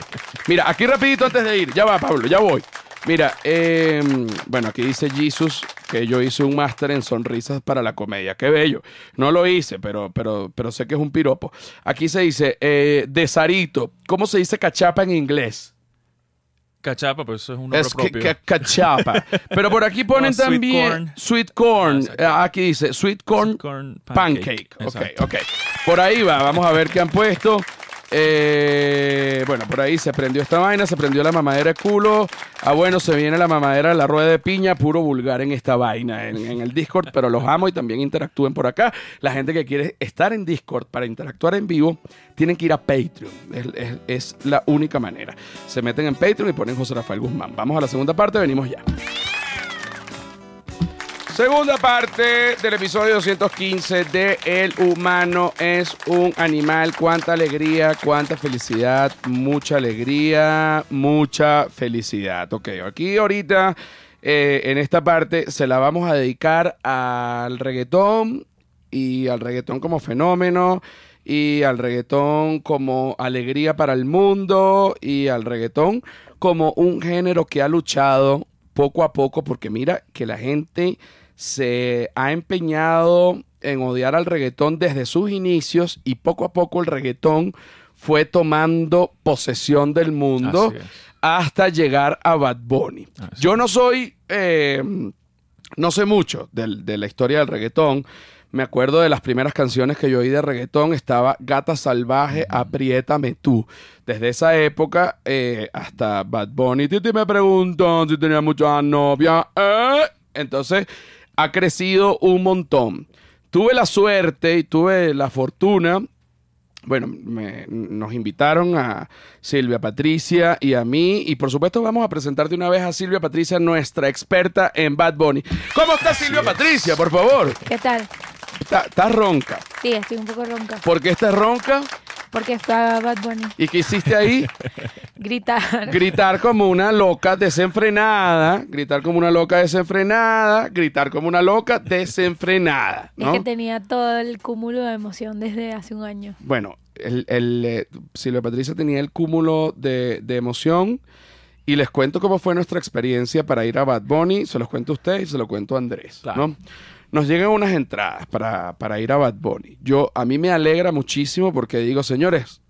Mira, aquí rapidito antes de ir, ya va Pablo, ya voy. Mira, eh, bueno, aquí dice Jesus que yo hice un máster en sonrisas para la comedia. Qué bello. No lo hice, pero, pero, pero sé que es un piropo. Aquí se dice, eh, de Sarito. ¿Cómo se dice cachapa en inglés? Cachapa, pues eso es un nombre Es propio. que- cachapa. Pero por aquí ponen No, sweet también corn. sweet corn. Ah, aquí dice sweet corn, Sweet corn pancake. pancake. Ok, ok. Por ahí va, vamos a ver qué han puesto. Eh, bueno, por ahí se prendió esta vaina, se prendió la mamadera de culo. Ah, bueno, se viene la mamadera de la rueda de piña, puro vulgar en esta vaina, en, el Discord, pero los amo y también interactúen por acá. La gente que quiere estar en Discord para interactuar en vivo, tienen que ir a Patreon. Es- es la única manera. Se meten en Patreon y ponen José Rafael Guzmán. Vamos a la segunda parte, venimos ya. Segunda parte del episodio 215 de El humano es un animal. Cuánta alegría, cuánta felicidad, mucha alegría, mucha felicidad. Ok, aquí ahorita eh, en esta parte se la vamos a dedicar al reggaetón y al reggaetón como fenómeno y al reggaetón como alegría para el mundo y al reggaetón como un género que ha luchado poco a poco porque mira que la gente se ha empeñado en odiar al reggaetón desde sus inicios y poco a poco el reggaetón fue tomando posesión del mundo hasta llegar a Bad Bunny. Así Yo no soy, eh, no sé mucho del- de la historia del reggaetón. Me acuerdo de las primeras canciones que yo oí de reggaetón. Estaba Gata Salvaje, Apriétame tú. Desde esa época eh, hasta Bad Bunny. Titi me preguntan si tenía muchas novias. ¿eh? Entonces ha crecido un montón. Tuve la suerte y tuve la fortuna bueno, me- nos invitaron a Silvia Patricia y a mí. Y por supuesto, vamos a presentar de una vez a Silvia Patricia, nuestra experta en Bad Bunny. ¿Cómo está Silvia Patricia, por favor? ¿Qué tal? Está, está ronca. Sí, estoy un poco ronca. ¿Por qué estás ronca? Porque fue a Bad Bunny. ¿Y qué hiciste ahí? Gritar. Gritar como una loca desenfrenada. Gritar como una loca desenfrenada. Gritar como una loca desenfrenada. Es que tenía todo el cúmulo de emoción desde hace un año. Bueno, el, el, eh, Silvia Patricia tenía el cúmulo de, de emoción y les cuento cómo fue nuestra experiencia para ir a Bad Bunny. Se los cuento a ustedes y se lo cuento a Andrés. Claro. ¿no? Nos llegan unas entradas para, para ir a Bad Bunny. Yo, a mí me alegra muchísimo porque digo, señores,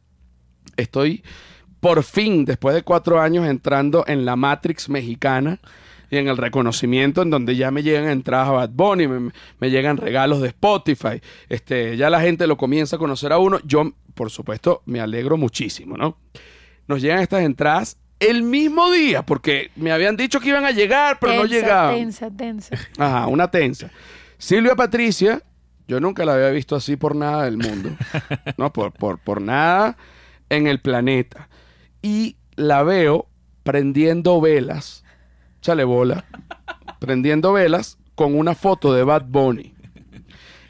estoy por fin, después de cuatro años, entrando en la Matrix mexicana y en el reconocimiento en donde ya me llegan entradas a Bad Bunny, me, me llegan regalos de Spotify, este, ya la gente lo comienza a conocer a uno. Yo, por supuesto, me alegro muchísimo, ¿no? Nos llegan estas entradas el mismo día, porque me habían dicho que iban a llegar, pero no tensa, llegaban. tensa, tensa. Ajá, una tensa. Silvia Patricia, yo nunca la había visto así por nada del mundo. no, por, por, por nada en el planeta. Y la veo prendiendo velas. Chale bola. prendiendo velas con una foto de Bad Bunny.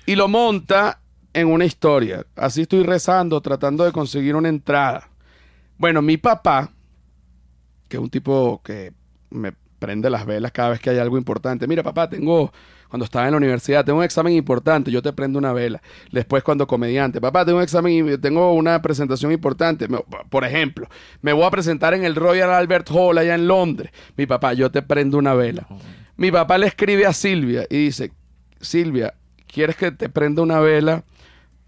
Y lo monta en una historia. Así estoy rezando, tratando de conseguir una entrada. Bueno, mi papá, que es un tipo que me prende las velas cada vez que hay algo importante. Mira, papá, tengo cuando estaba en la universidad, tengo un examen importante, yo te prendo una vela. Después cuando comediante, papá, tengo un examen, tengo una presentación importante. Por ejemplo, me voy a presentar en el Royal Albert Hall allá en Londres. Mi papá, yo te prendo una vela. Mi papá le escribe a Silvia y dice, Silvia, ¿quieres que te prenda una vela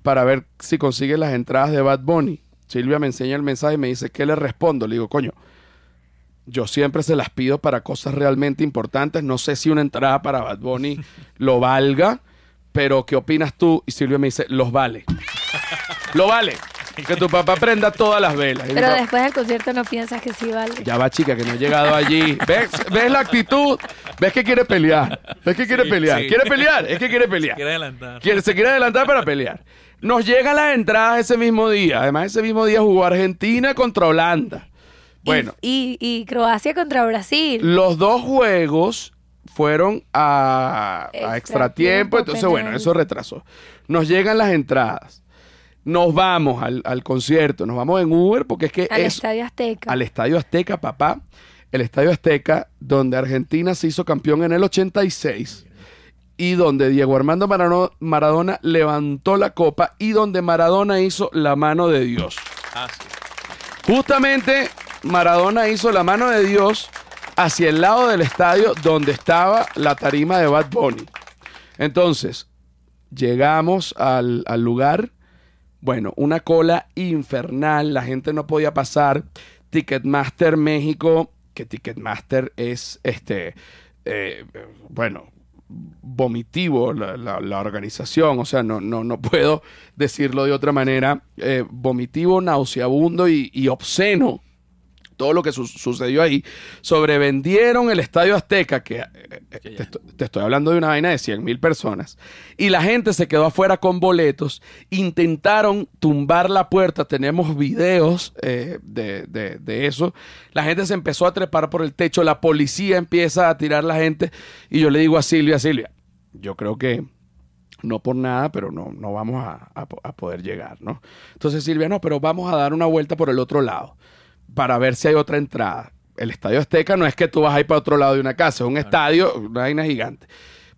para ver si consigues las entradas de Bad Bunny? Silvia me enseña el mensaje y me dice, ¿qué le respondo? Le digo, coño, yo siempre se las pido para cosas realmente importantes. No sé si una entrada para Bad Bunny lo valga, pero ¿qué opinas tú? Y Silvia me dice, los vale. lo vale. Que tu papá prenda todas las velas. Pero papá- después del concierto no piensas que sí vale. ya va, chica, que no he llegado allí. ¿Ves, ¿Ves la actitud? ¿Ves que quiere pelear? ¿Ves que quiere Sí, pelear? sí. ¿Quiere pelear? Es que quiere pelear. Quiere adelantar. Quiere- se quiere adelantar para pelear. Nos llegan las entradas ese mismo día. Además, ese mismo día jugó Argentina contra Holanda. Bueno, Y, y, y Croacia contra Brasil. los dos juegos fueron a, a Extra extra tiempo, tiempo, entonces bueno, eso retrasó. Nos llegan las entradas. Nos vamos al, al concierto, nos vamos en Uber porque es que al es Estadio Azteca. al Estadio Azteca, papá. El Estadio Azteca, donde Argentina se hizo campeón en el 86 y donde Diego Armando Marano- Maradona levantó la copa y donde Maradona hizo la mano de Dios. Ah, sí. Justamente Maradona hizo la mano de Dios hacia el lado del estadio donde estaba la tarima de Bad Bunny. Entonces, llegamos al, al lugar. Bueno, una cola infernal. La gente no podía pasar. Ticketmaster México, que Ticketmaster es este, eh, bueno, vomitivo la, la- organización, o sea, no, no, no puedo decirlo de otra manera, eh, vomitivo, nauseabundo y obsceno. Todo lo que su- sucedió ahí. Sobrevendieron el Estadio Azteca, que eh, eh, te, estoy, te estoy hablando de una vaina de 100 mil personas. Y la gente se quedó afuera con boletos. Intentaron tumbar la puerta. Tenemos videos eh, de, de- de eso. La gente se empezó a trepar por el techo. La policía empieza a tirar la gente. Y yo le digo a Silvia, Silvia, yo creo que no por nada, pero no, no vamos a, a a poder llegar, ¿no? Entonces Silvia, no, pero vamos a dar una vuelta por el otro lado para ver si hay otra entrada. El Estadio Azteca no es que tú vas a ir para otro lado de una casa, es un estadio, una vaina gigante.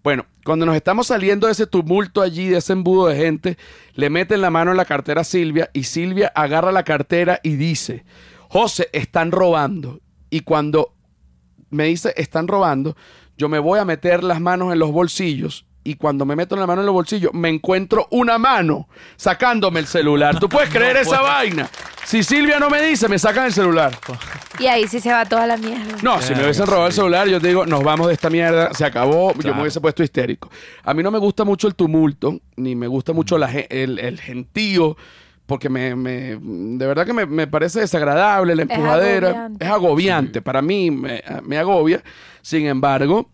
Bueno, cuando nos estamos saliendo de ese tumulto allí, de ese embudo de gente, le meten la mano en la cartera a Silvia y Silvia agarra la cartera y dice, José, están robando. Y cuando me dice, están robando, yo me voy a meter las manos en los bolsillos y cuando me meto la mano en los bolsillos me encuentro una mano sacándome el celular. ¿Tú puedes creer esa vaina? Si Silvia no me dice, me sacan el celular. Y ahí sí se va toda la mierda. No, si me hubiesen robado el celular, yo te digo, nos vamos de esta mierda, se acabó, yo me hubiese puesto histérico. A mí no me gusta mucho el tumulto, ni me gusta mucho la el, el gentío, porque me, me- de verdad que me, me parece desagradable, la Es empujadera. agobiante. Es agobiante, para mí me, me agobia. Sin embargo,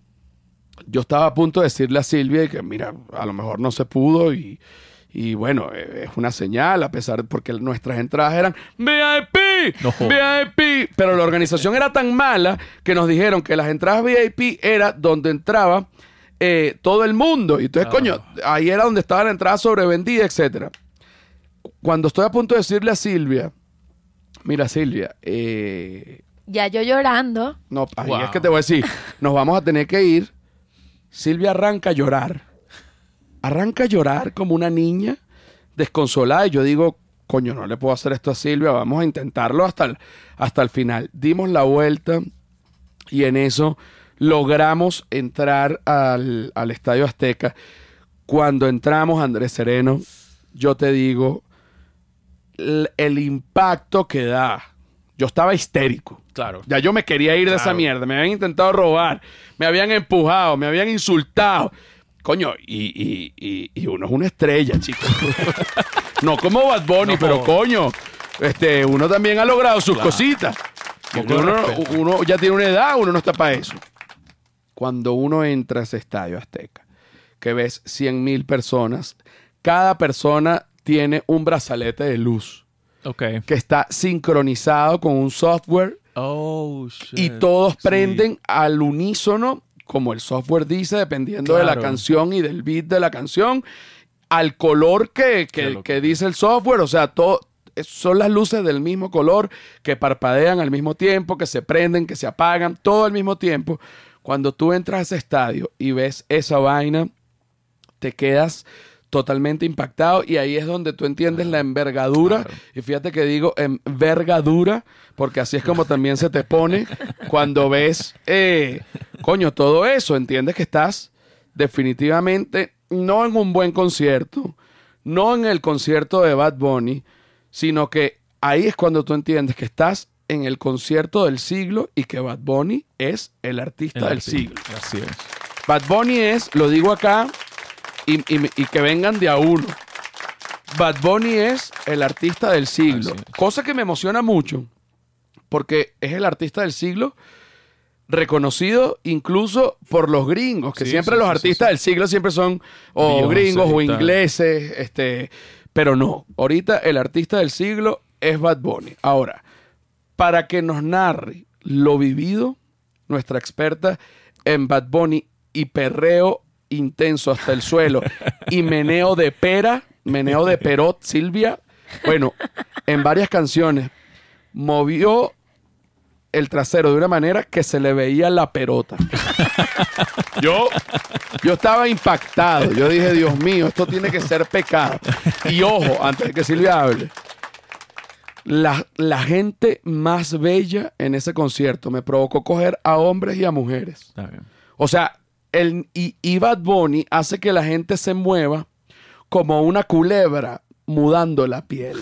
yo estaba a punto de decirle a Silvia que, mira, a lo mejor no se pudo y, y bueno, eh, es una señal, a pesar porque nuestras entradas eran VIP, No. VIP, pero la organización era tan mala que nos dijeron que las entradas VIP era donde entraba eh, todo el mundo. Y entonces, Ah. coño, ahí era donde estaba la entrada sobrevendida, etcétera. Cuando estoy a punto de decirle a Silvia, mira Silvia, eh, Ya yo llorando. no, ahí Wow. es que te voy a decir, nos vamos a tener que ir. Silvia arranca a llorar. Arranca a llorar como una niña desconsolada. Y yo digo, coño, no le puedo hacer esto a Silvia, vamos a intentarlo hasta el, hasta el final. Dimos la vuelta y en eso logramos entrar al, al Estadio Azteca. Cuando entramos, Andrés Sereno, yo te digo, el, el impacto que da. Yo estaba histérico. Claro. Ya yo me quería ir de esa mierda. Me habían intentado robar, me habían empujado, me habían insultado. Coño, y, y- y- y uno es una estrella, chicos. no como Bad Bunny, No pero coño, este, uno también ha logrado sus Claro. cositas. Porque uno, uno ya tiene una edad, uno no está para eso. Cuando uno entra a ese estadio Azteca, que ves 100 mil personas, cada persona tiene un brazalete de luz Ok. que está sincronizado con un software Oh, shit. y todos Sí. prenden al unísono, como el software dice, dependiendo de la canción y del beat de la canción, al color que, que- que dice el software. O sea, todo, son las luces del mismo color que parpadean al mismo tiempo, que se prenden, que se apagan, todo al mismo tiempo. Cuando tú entras a ese estadio y ves esa vaina, te quedas totalmente impactado y ahí es donde tú entiendes la envergadura Claro. y fíjate que digo envergadura porque así es como también se te pone cuando ves eh, coño todo eso entiendes que estás definitivamente no en un buen concierto no en el concierto de Bad Bunny sino que ahí es cuando tú entiendes que estás en el concierto del siglo y que Bad Bunny es el artista El del artista. siglo Así es. Bad Bunny es, lo digo acá, y, y- y que vengan de a uno. Bad Bunny es el artista del siglo. Es. Cosa que me emociona mucho, porque es el artista del siglo reconocido incluso por los gringos, que Sí, siempre sí, los sí, artistas del siglo siempre son o gringos o ingleses, este, pero no, ahorita el artista del siglo es Bad Bunny. Ahora, para que nos narre lo vivido, nuestra experta en Bad Bunny y perreo intenso hasta el suelo y meneo de pera, meneo de perot, Silvia, bueno, en varias canciones movió el trasero de una manera que se le veía la perota. Yo, yo estaba impactado. Yo dije, Dios mío, esto tiene que ser pecado. Y ojo, antes de que Silvia hable, la, la gente más bella en ese concierto me provocó coger a hombres y a mujeres. Está bien. O sea, el, y, y Bad Bunny hace que la gente se mueva como una culebra mudando la piel.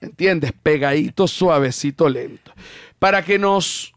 ¿Entiendes? Pegadito, suavecito, lento. Para que nos,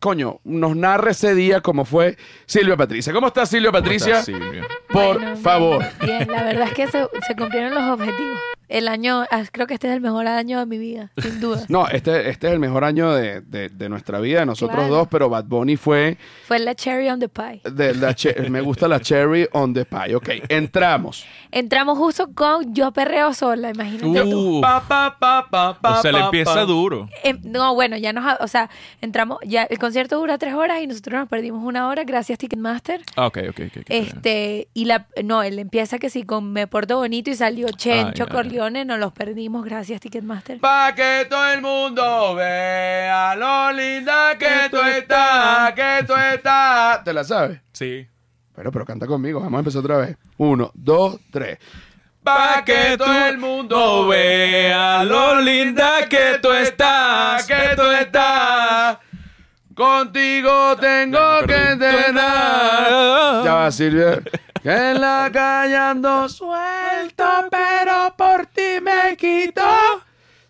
coño, nos narre ese día como fue Silvia Patricia. ¿Cómo estás, Silvia ¿Cómo Patricia? estás, Silvia? Por Bueno, favor. Bien, bien. la verdad es que se, se cumplieron los objetivos. El año, ah, creo que este es el mejor año de mi vida, sin duda. No, este, este es el mejor año de, de- de nuestra vida, de nosotros Claro. dos, pero Bad Bunny fue Fue la cherry on the pie. de la che- me gusta la cherry on the pie. Ok, entramos. Entramos justo con Yo Perreo Sola, imagínate tú. Uh, Pa, pa, pa, pa, pa, o sea, le empieza pa. duro. Em, no, bueno, ya nos, ha- o sea, entramos, ya el concierto dura tres horas y nosotros nos perdimos una hora gracias Ticketmaster. Ah, ok, ok, ok. ok, está bien. Este, y la, no, él empieza que sí con Me Porto Bonito y salió Chencho Ah, Corleone, nos los perdimos gracias Ticketmaster. Pa' que todo el mundo vea lo linda que tú estás, que tú estás. ¿Te la sabes? Sí. Bueno, pero canta conmigo. Vamos a empezar otra vez. Uno, dos, tres. Pa' que todo el mundo vea lo linda que tú estás, que tú estás. Contigo tengo que entrenar. Ya va, Silvia. Que la calle ando suelto, pero por ti me quito.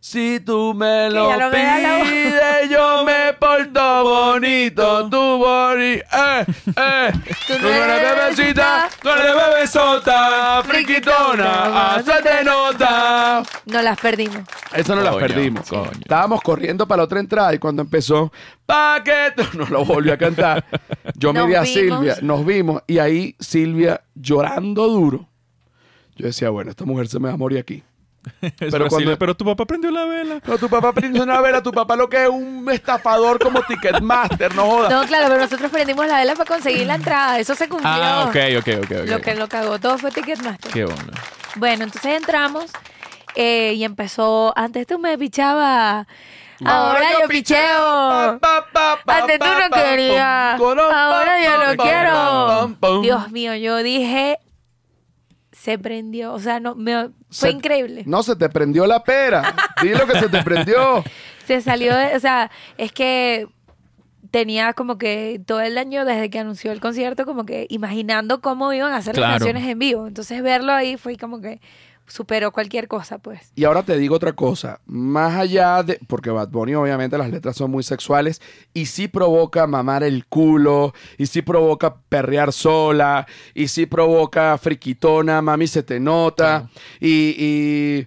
Si tú me lo no me voz. pides, yo me porto bonito. Tú bonito. Eh, eh. Tú no eres bebecita, tú eres bebesota. Friquitona, hacete nota. Nos las perdimos. Eso no las Coño, perdimos. coño. Estábamos corriendo para la otra entrada y cuando empezó, paquete, no lo volvió a cantar. Yo Nos miré a vimos. Silvia, nos vimos y ahí Silvia llorando duro. Yo decía, bueno, esta mujer se me va a morir aquí. Pero, cuando- pero tu papá prendió la vela. No, tu papá prendió una vela, tu papá lo que es un estafador como Ticketmaster, no jodas. No, claro, pero nosotros prendimos la vela para conseguir la entrada. Eso se cumplió. Ah, ok, ok, ok. ok. Lo que lo cagó todo fue Ticketmaster. Qué bueno. Bueno, entonces entramos eh, y empezó. Antes tú me pichabas. Ahora yo picheo. Antes tú no querías. Ahora yo no quiero. Dios mío, yo dije. Se prendió. O sea, no, me, fue Se- increíble. No, se te prendió la pera. Dilo que se te prendió. Se salió de. O sea, es que tenía como que todo el año desde que anunció el concierto, como que imaginando cómo iban a hacer las canciones en vivo. Entonces verlo ahí fue como que superó cualquier cosa, pues. Y ahora te digo otra cosa, más allá de, porque Bad Bunny obviamente las letras son muy sexuales y sí provoca mamar el culo, y sí provoca perrear sola, y sí provoca friquitona, mami se te nota, y, y,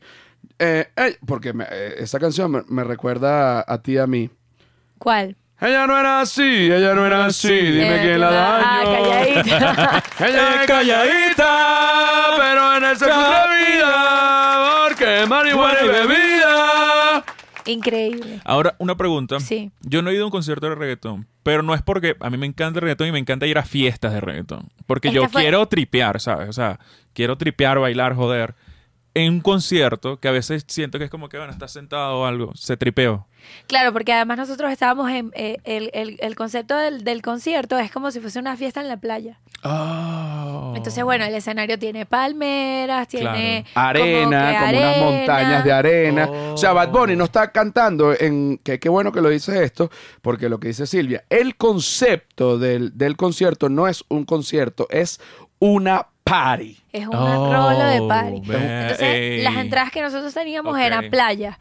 eh, eh, porque me- eh, esa canción me, me recuerda a, a ti y a mí. ¿Cuál? Ella no era así, ella no era así, dime Eh, quién la ah, dañó. calladita. Ella es calladita, pero en el sexo de vida, porque marihuana y bebida. Increíble. Ahora, una pregunta. Sí. Yo no he ido a un concierto de reggaetón, pero no es porque a mí me encanta el reggaetón y me encanta ir a fiestas de reggaetón. Porque yo fue- quiero tripear, ¿sabes? O sea, quiero tripear, bailar, joder. En un concierto, que a veces siento que es como que, bueno, estás sentado o algo, se tripeó. Claro, porque además nosotros estábamos en eh, el, el- el concepto del, del concierto es como si fuese una fiesta en la playa. Oh. Entonces, bueno, el escenario tiene palmeras, tiene arena, como, unas montañas de arena. Oh. O sea, Bad Bunny no está cantando en que qué bueno que lo dices esto, porque lo que dice Silvia, el concepto del, del concierto no es un concierto, es una party. Es un Oh, rolo de party. Entonces, ey. las entradas que nosotros teníamos Ok. eran playa.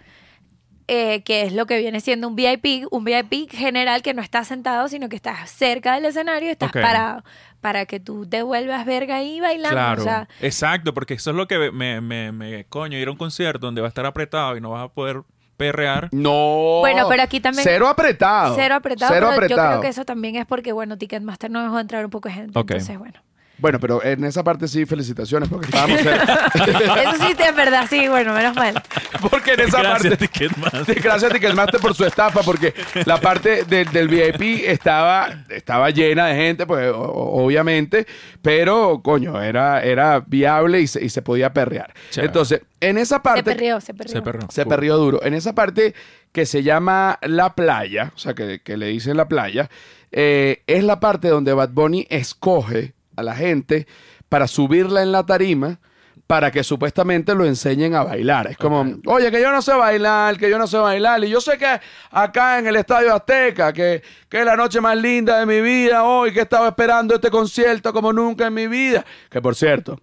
eh, que es lo que viene siendo un VIP, un VIP general que no estás sentado, sino que estás cerca del escenario y estás Ok. parado para que tú te vuelvas verga ahí bailando. Claro, O sea, exacto, porque eso es lo que me, me, me coño, ir a un concierto donde va a estar apretado y no vas a poder perrear. No. Bueno, pero aquí también- Cero apretado. cero apretado, Cero pero yo apretado. creo que eso también es porque, bueno, Ticketmaster no dejó entrar un poco de gente. Ok. Entonces, bueno. Bueno, pero en esa parte sí, felicitaciones, porque estábamos cerca. Eso sí es verdad, sí, bueno, menos mal. porque en esa Gracias, parte. Ticketmaster. Gracias a Ticketmaster por su estafa, porque la parte del- del VIP estaba, estaba llena de gente, pues o- obviamente, pero coño, era, era viable y se, y se podía perrear. Chévere. Entonces, en esa Se parte. perrió, se perrió. Se perreó. Se Cool. perrió duro. En esa parte que se llama la playa, o sea, que, que le dicen la playa, eh, es la parte donde Bad Bunny escoge a la gente para subirla en la tarima para que supuestamente lo enseñen a bailar. Es como, oye, que yo no sé bailar, que yo no sé bailar. Y yo sé que acá en el Estadio Azteca, que, que es la noche más linda de mi vida hoy, que he estado esperando este concierto como nunca en mi vida. Que por cierto,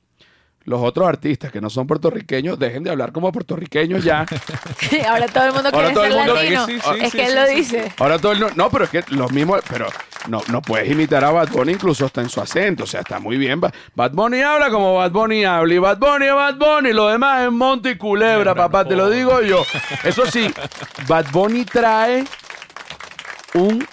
los otros artistas que no son puertorriqueños, dejen de hablar como puertorriqueños ya. Ahora todo el mundo Ahora quiere todo el ser mundo- latino. Sí, sí, es sí, que él sí, lo sí. dice. Ahora todo el no, no, pero es que los mismos, pero no, no puedes imitar a Bad Bunny incluso hasta en su acento, o sea, está muy bien. Ba- Bad Bunny habla como Bad Bunny habla y Bad Bunny es Bad Bunny, lo demás es Monte y Culebra, papá, no. te lo digo yo. Eso sí, Bad Bunny trae un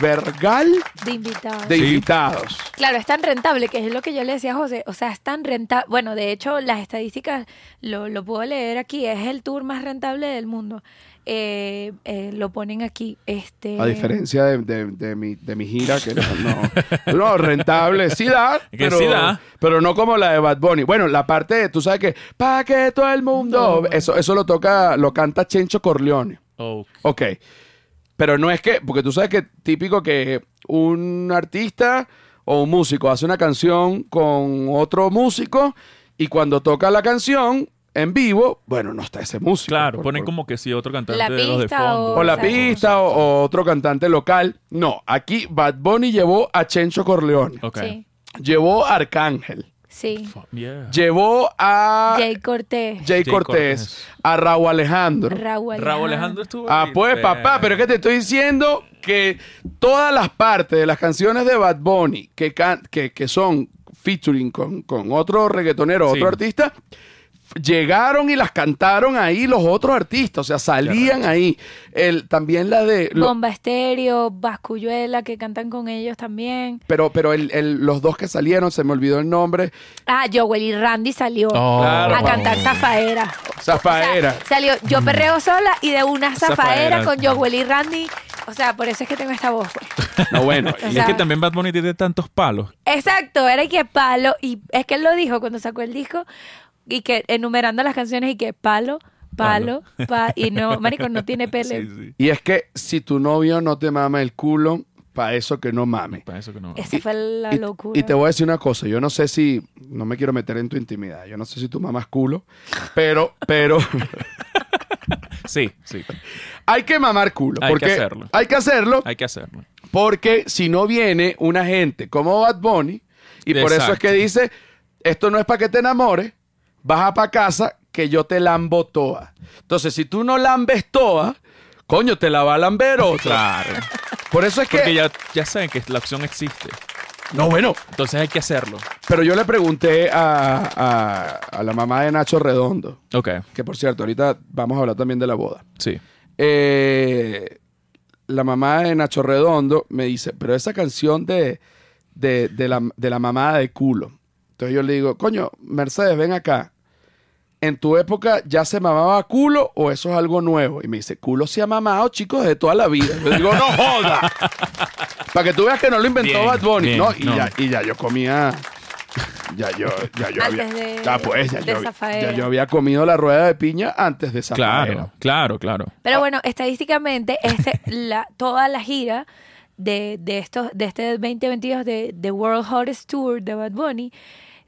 vergal De invitados. de Sí. invitados. Claro, es tan rentable, que es lo que yo le decía a José. O sea, es tan rentable. Bueno, de hecho, las estadísticas lo, lo puedo leer aquí. Es el tour más rentable del mundo. Eh, eh, lo ponen aquí. Este, A diferencia de, de- de mi, de mi gira, que no, no, no, rentable, sí da, Que pero, sí da. pero no como la de Bad Bunny. Bueno, la parte, de, tú sabes que, pa' que todo el mundo, eso, eso lo toca, lo canta Chencho Corleone. Oh, Ok. Pero no es que, porque tú sabes que típico que un artista o un músico hace una canción con otro músico y cuando toca la canción en vivo, bueno, no está ese músico. claro, Por- ponen por- como que si otro cantante La de los de fondo. o la Exacto. pista o, o otro cantante local. No, aquí Bad Bunny llevó a Chencho Corleone, Ok. Sí, llevó a Arcángel, sí. Yeah. llevó a Jay Cortés. Jay Jay Cortés, Cortés. a Raúl Alejandro. Raúl Raúl Alejandro estuvo Ah, ahí, pues papá, pero es que te estoy diciendo que todas las partes de las canciones de Bad Bunny que, can- que, que son featuring con, con otro reggaetonero, Sí. otro artista, llegaron y las cantaron ahí los otros artistas, o sea, salían ahí. El, también la de... lo- Bomba Estéreo, Bascuyuela, que cantan con ellos también. pero pero el- el- los dos que salieron, se me olvidó el nombre, Ah, Joel y Randy salió Oh. Claro, a cantar Zafaera. Zafaera. O sea, salió Yo Perreo Sola y de una Zafaera Zafaera. con Joel y Randy. O sea, por eso es que tengo esta voz. pues. No, bueno. O Y sea, es que también Bad Bunny tiene tantos palos. Exacto, era y que palo. Y es que él lo dijo cuando sacó el disco. Y que enumerando las canciones y que palo, palo, pa y no, marico, no tiene pele. Sí, sí. Y es que si tu novio no te mama el culo, para eso que no mame. Para eso que no. Esa fue la y, locura. y te voy a decir una cosa, yo no sé si, no me quiero meter en tu intimidad, yo no sé si tu mamá es culo, pero, pero Sí, sí. hay que mamar culo. Hay que porque hacerlo. Hay que hacerlo Hay que hacerlo. porque si no viene una gente como Bad Bunny, y por eso es que dice, esto no es para que te enamores, baja para casa que yo te lambo toda. Entonces, si tú no lambes toda, coño, te la va a lamber otra. Claro. Por eso es que... Porque ya, ya saben que la opción existe. No, bueno, Entonces hay que hacerlo. pero yo le pregunté a, a- a la mamá de Nacho Redondo, Ok. que por cierto, ahorita vamos a hablar también de la boda. Sí. Eh, la mamá de Nacho Redondo me dice, pero esa canción de, de, de la, de la mamada de culo. Entonces yo le digo, coño, Mercedes, ven acá. ¿En tu época ya se mamaba culo o eso es algo nuevo? Y me dice, culo se ha mamado, chicos, de toda la vida. Yo digo, no joda. Para que tú veas que no lo inventó Bien, Bad Bunny. bien, no, y, no. Ya, y ya yo comía Ya yo, ya yo Antes había, de- ya pues, ya de yo, había- Zafaera. ya yo había comido la rueda de piña antes de Zafaera. Claro, claro, claro. Pero bueno, estadísticamente, este, la, toda la gira de, de, estos, de este 2022 de, de World Hottest Tour de Bad Bunny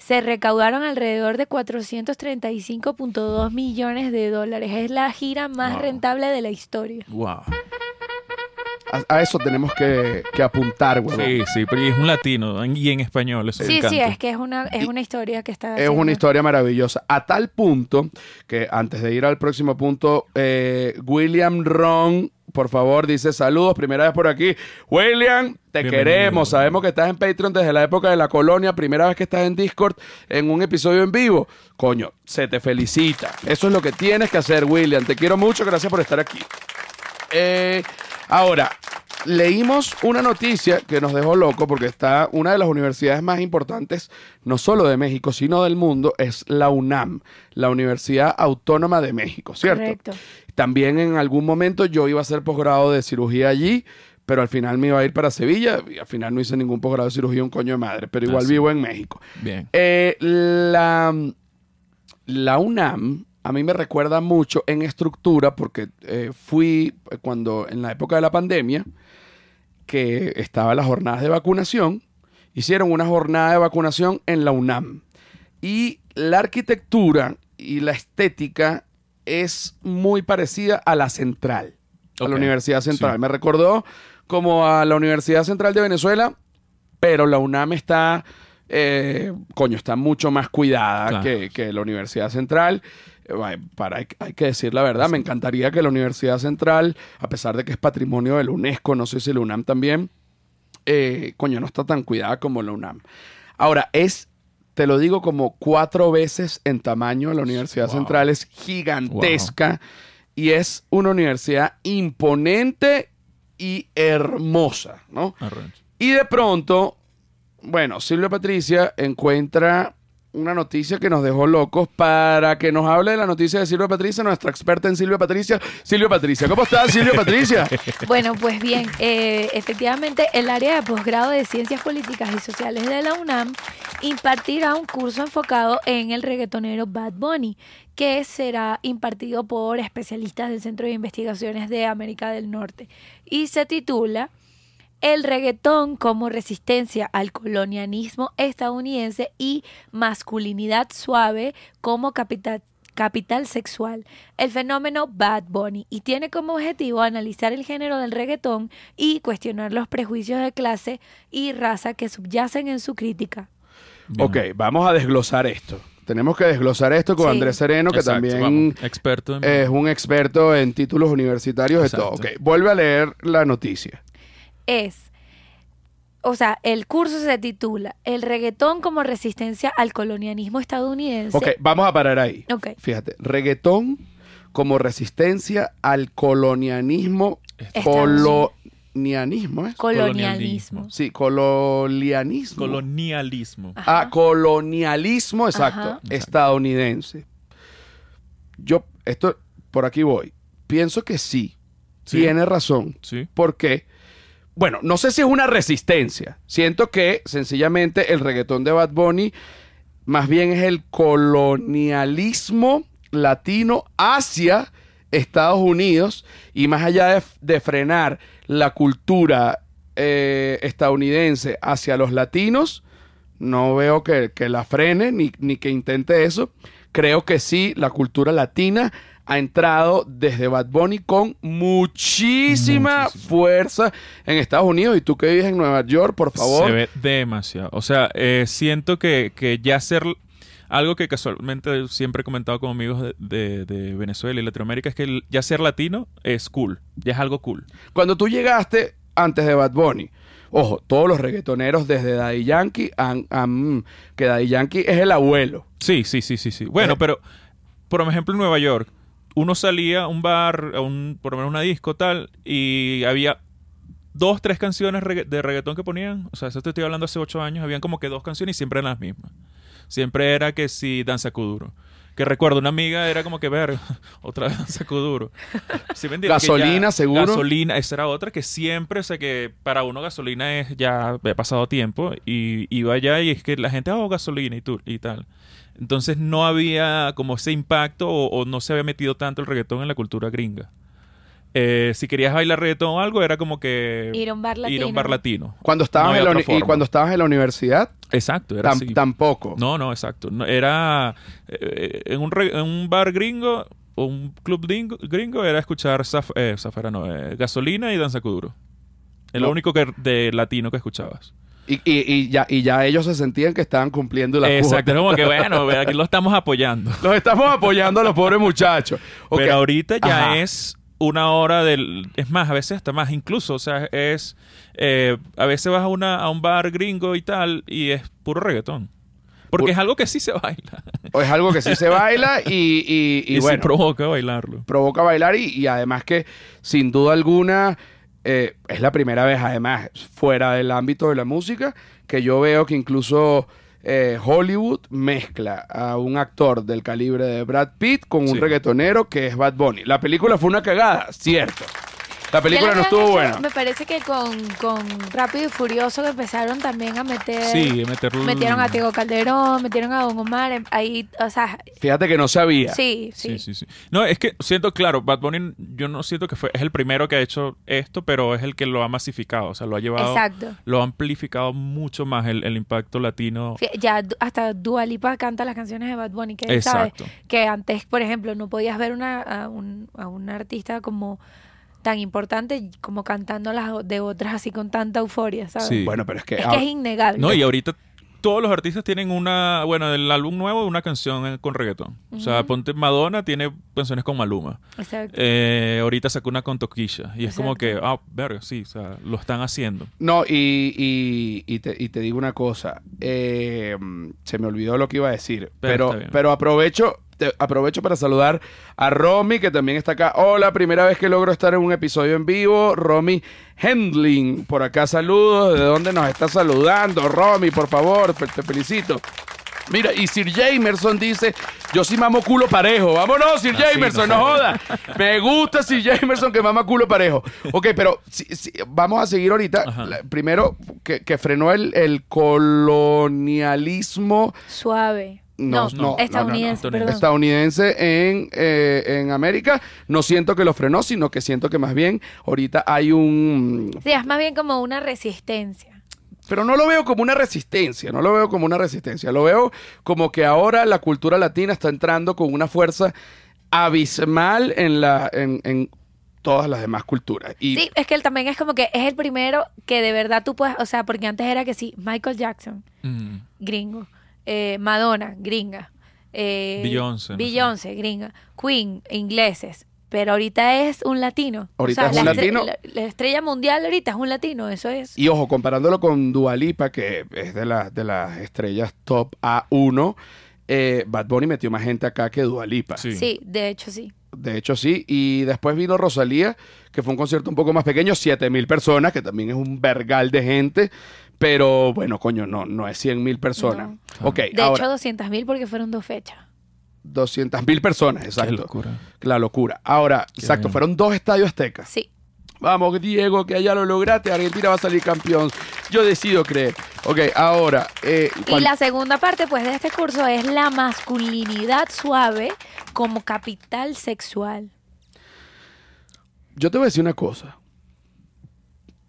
se recaudaron alrededor de 435.2 millones de dólares. Es la gira más Wow. rentable de la historia. Wow. A, a eso tenemos que, que apuntar, huevón. Sí, sí, pero y es un latino en- y en español. Eso Sí, sí, es que es una, es una historia que está... Es una historia maravillosa. A tal punto que antes de ir al próximo punto, eh, William Ron, por favor, dice saludos. Primera vez por aquí. William, te Bienvenido. queremos. Sabemos que estás en Patreon desde la época de la colonia. Primera vez que estás en Discord en un episodio en vivo. Coño, se te felicita. Eso es lo que tienes que hacer, William. Te quiero mucho. Gracias por estar aquí. Eh, ahora, leímos una noticia que nos dejó loco porque está una de las universidades más importantes, no solo de México, sino del mundo, es la UNAM, la Universidad Autónoma de México, ¿cierto? Correcto. También en algún momento yo iba a hacer posgrado de cirugía allí, pero al final me iba a ir para Sevilla y al final no hice ningún posgrado de cirugía, un coño de madre, pero igual Ah, sí. vivo en México. Bien. Eh, la, la UNAM a mí me recuerda mucho en estructura porque eh, fui cuando en la época de la pandemia que estaba las jornadas de vacunación, hicieron una jornada de vacunación en la UNAM. Y la arquitectura y la estética es muy parecida a la central, a la Universidad Central. sí. Me recordó como a la Universidad Central de Venezuela, pero la UNAM está, eh, coño, está mucho más cuidada Claro. que, que la Universidad Central. Para, hay, que decir la verdad, me encantaría que la Universidad Central, a pesar de que es patrimonio de la UNESCO, no sé si la UNAM también, eh, coño, no está tan cuidada como la UNAM. Ahora, es, te lo digo, como cuatro veces en tamaño. La Universidad Wow. Central es gigantesca y es una universidad imponente y hermosa, ¿no? Y de pronto, bueno, Silvia Patricia encuentra una noticia que nos dejó locos para que nos hable de la noticia de Silvia Patricia, nuestra experta en Silvia Patricia. Silvia Patricia, ¿cómo estás, Silvia Patricia? Bueno, pues bien, eh, efectivamente el área de posgrado de Ciencias Políticas y Sociales de la UNAM impartirá un curso enfocado en el reggaetonero Bad Bunny, que será impartido por especialistas del Centro de Investigaciones de América del Norte. Y se titula El reggaetón como resistencia al colonialismo estadounidense y masculinidad suave como capital capital sexual, el fenómeno Bad Bunny, y tiene como objetivo analizar el género del reggaetón y cuestionar los prejuicios de clase y raza que subyacen en su crítica. Bien. Ok, vamos a desglosar esto. Tenemos que desglosar esto con Sí. Andrés Sereno, que Exacto, también vamos. Experto en... es un experto en títulos universitarios de todo. Ok, vuelve a leer la noticia. Es, o sea, el curso se titula El reggaetón como resistencia al colonialismo estadounidense. Ok, vamos a parar ahí. Ok. Fíjate, reggaetón como resistencia al colonialismo. Estadounidense. Colonialismo, ¿eh? Colonialismo. Sí, colonialismo. Colonialismo. Ajá. Ah, colonialismo, exacto, Ajá. estadounidense. Yo, esto, por aquí voy. Pienso que sí, Sí. tiene razón. Sí. Porque, bueno, no sé si es una resistencia. Siento que sencillamente el reggaetón de Bad Bunny más bien es el colonialismo latino hacia Estados Unidos y más allá de, frenar la cultura eh, estadounidense hacia los latinos, no veo que, que la frene ni, ni que intente eso. Creo que sí, la cultura latina ha entrado desde Bad Bunny con muchísima Muchísimo. fuerza en Estados Unidos. Y tú que vives en Nueva York, por favor. Se ve demasiado. O sea, eh, siento que, que ya ser algo que casualmente siempre he comentado con amigos de, de- de Venezuela y Latinoamérica es que ya ser latino es cool. Ya es algo cool. Cuando tú llegaste antes de Bad Bunny, ojo, todos los reggaetoneros desde Daddy Yankee han, han- que Daddy Yankee es el abuelo. Sí, sí, sí, sí, sí. Bueno, Eh. pero por ejemplo en Nueva York, uno salía a un bar, a un, por lo menos una disco tal, y había dos, tres canciones regga- de reggaetón que ponían. O sea, eso te estoy hablando hace ocho años. Habían como que dos canciones y siempre eran las mismas. Siempre era que si Danza Kuduro, Que recuerdo, una amiga era como que ver, otra vez saco duro. ¿Sí me Gasolina, ya- seguro. Gasolina, esa era otra que siempre sé que para uno gasolina es ya he pasado tiempo y iba allá y es que la gente, oh, gasolina y, tú, y tal. Entonces no había como ese impacto o, o no se había metido tanto el reggaetón en la cultura gringa. Eh, si querías bailar reggaetón o algo, era como que Ir a un bar ir a un latino. bar latino. Cuando estabas No en la y cuando estabas en la universidad, Exacto, era tam- así. tampoco. No, no, exacto. No, era eh, en, un re- en un bar gringo o un club gringo, gringo era escuchar zaf- eh, no, eh, gasolina y danza kuduro. Es No. lo único que de latino que escuchabas. Y, y- y ya, y ya ellos se sentían que estaban cumpliendo la Exacto, como que bueno, aquí lo estamos apoyando. Los estamos apoyando a los pobres muchachos. Ok. Pero ahorita ya Ajá. es una hora del... Es más, a veces hasta más. Incluso, o sea, es... eh, a veces vas a, una, a un bar gringo y tal y es puro reggaetón. Porque es algo que sí se baila. O es algo que sí se baila y, y, y Y, bueno, sí provoca bailarlo. provoca bailar y, y además que sin duda alguna eh, es la primera vez además fuera del ámbito de la música que yo veo que incluso eh, Hollywood mezcla a un actor del calibre de Brad Pitt con un Sí. reggaetonero que es Bad Bunny. La película fue una cagada, cierto. La película no estuvo buena. Me parece que con, con Rápido y Furioso que empezaron también a meter. Sí, meterlo... Metieron a Tego Calderón, metieron a Don Omar. em- Ahí, o sea, Fíjate que no sabía. sí, sí. Sí, sí, sí. No, es que siento, claro, Bad Bunny, yo no siento que fue, es el primero que ha hecho esto, pero es el que lo ha masificado, o sea, lo ha llevado, Exacto. lo ha amplificado mucho más el, el impacto latino. Ya hasta Dua Lipa canta las canciones de Bad Bunny, que sabes Exacto. que antes, por ejemplo, no podías ver una, a, un, a un artista como tan importante como cantando las de otras así con tanta euforia, ¿sabes? Sí. Bueno, pero es que, Es ah, que es innegable. No, y ahorita todos los artistas tienen una, bueno, del álbum nuevo, una canción eh, con reggaetón. O sea, ponte Madonna tiene canciones con Maluma. Exacto. Eh, ahorita sacó una con Toquilla. Y es como que, ah, verga, sí, o sea, lo están haciendo. No, y, y, y te, y te digo una cosa. eh, se me olvidó lo que iba a decir. Pero pero aprovecho, te- aprovecho para saludar a Romy, que también está acá. Hola, primera vez que logro estar en un episodio en vivo. Romy Hendling, por acá saludos. ¿De dónde nos está saludando? Romy, por favor, te, felicito. Mira, y Sir Jamerson dice, yo sí mamo culo parejo. Vámonos, Sir Ah, sí, Jamerson, no no joda. Me gusta Sir Jamerson que mama culo parejo. Ok, pero si- si- vamos a seguir ahorita. La- primero, que, que frenó el, el colonialismo Suave. No, No, no, estadounidense, no, estadounidense en, eh, en América. No siento que lo frenó, sino que siento que más bien ahorita hay un... Sí, es más bien como una resistencia. Pero no lo veo como una resistencia, no lo veo como una resistencia. Lo veo como que ahora la cultura latina está entrando con una fuerza abismal en, la, en, en todas las demás culturas. Y Sí, es que él también es como que es el primero que de verdad tú puedes, o sea, porque antes era que sí, Michael Jackson, Mm. gringo, eh, Madonna, gringa, eh, Beyoncé, no sé. Beyoncé, gringa, Queen, ingleses, pero ahorita es un latino. Ahorita O sea, es un la latino. La, la estrella mundial ahorita es un latino, eso es. Y ojo, comparándolo con Dualipa, que es de, la- de las estrellas top A1, eh, Bad Bunny metió más gente acá que Dualipa. Sí. Sí, de hecho sí. De hecho, sí. Y después vino Rosalía, que fue un concierto un poco más pequeño, 7 mil personas, que también es un vergal de gente. Pero bueno, coño, no, no es 100 mil personas. No. Ok, De ahora, hecho 200 mil porque fueron dos fechas. 200 mil personas, Qué exacto. locura. La locura. Ahora, Qué exacto, bien. fueron dos estadios aztecas. Sí. Vamos, Diego, que allá lo lograste. Argentina va a salir campeón. Yo decido creer. Ok, ahora. eh, Y la segunda parte pues de este curso es la masculinidad suave como capital sexual. Yo te voy a decir una cosa.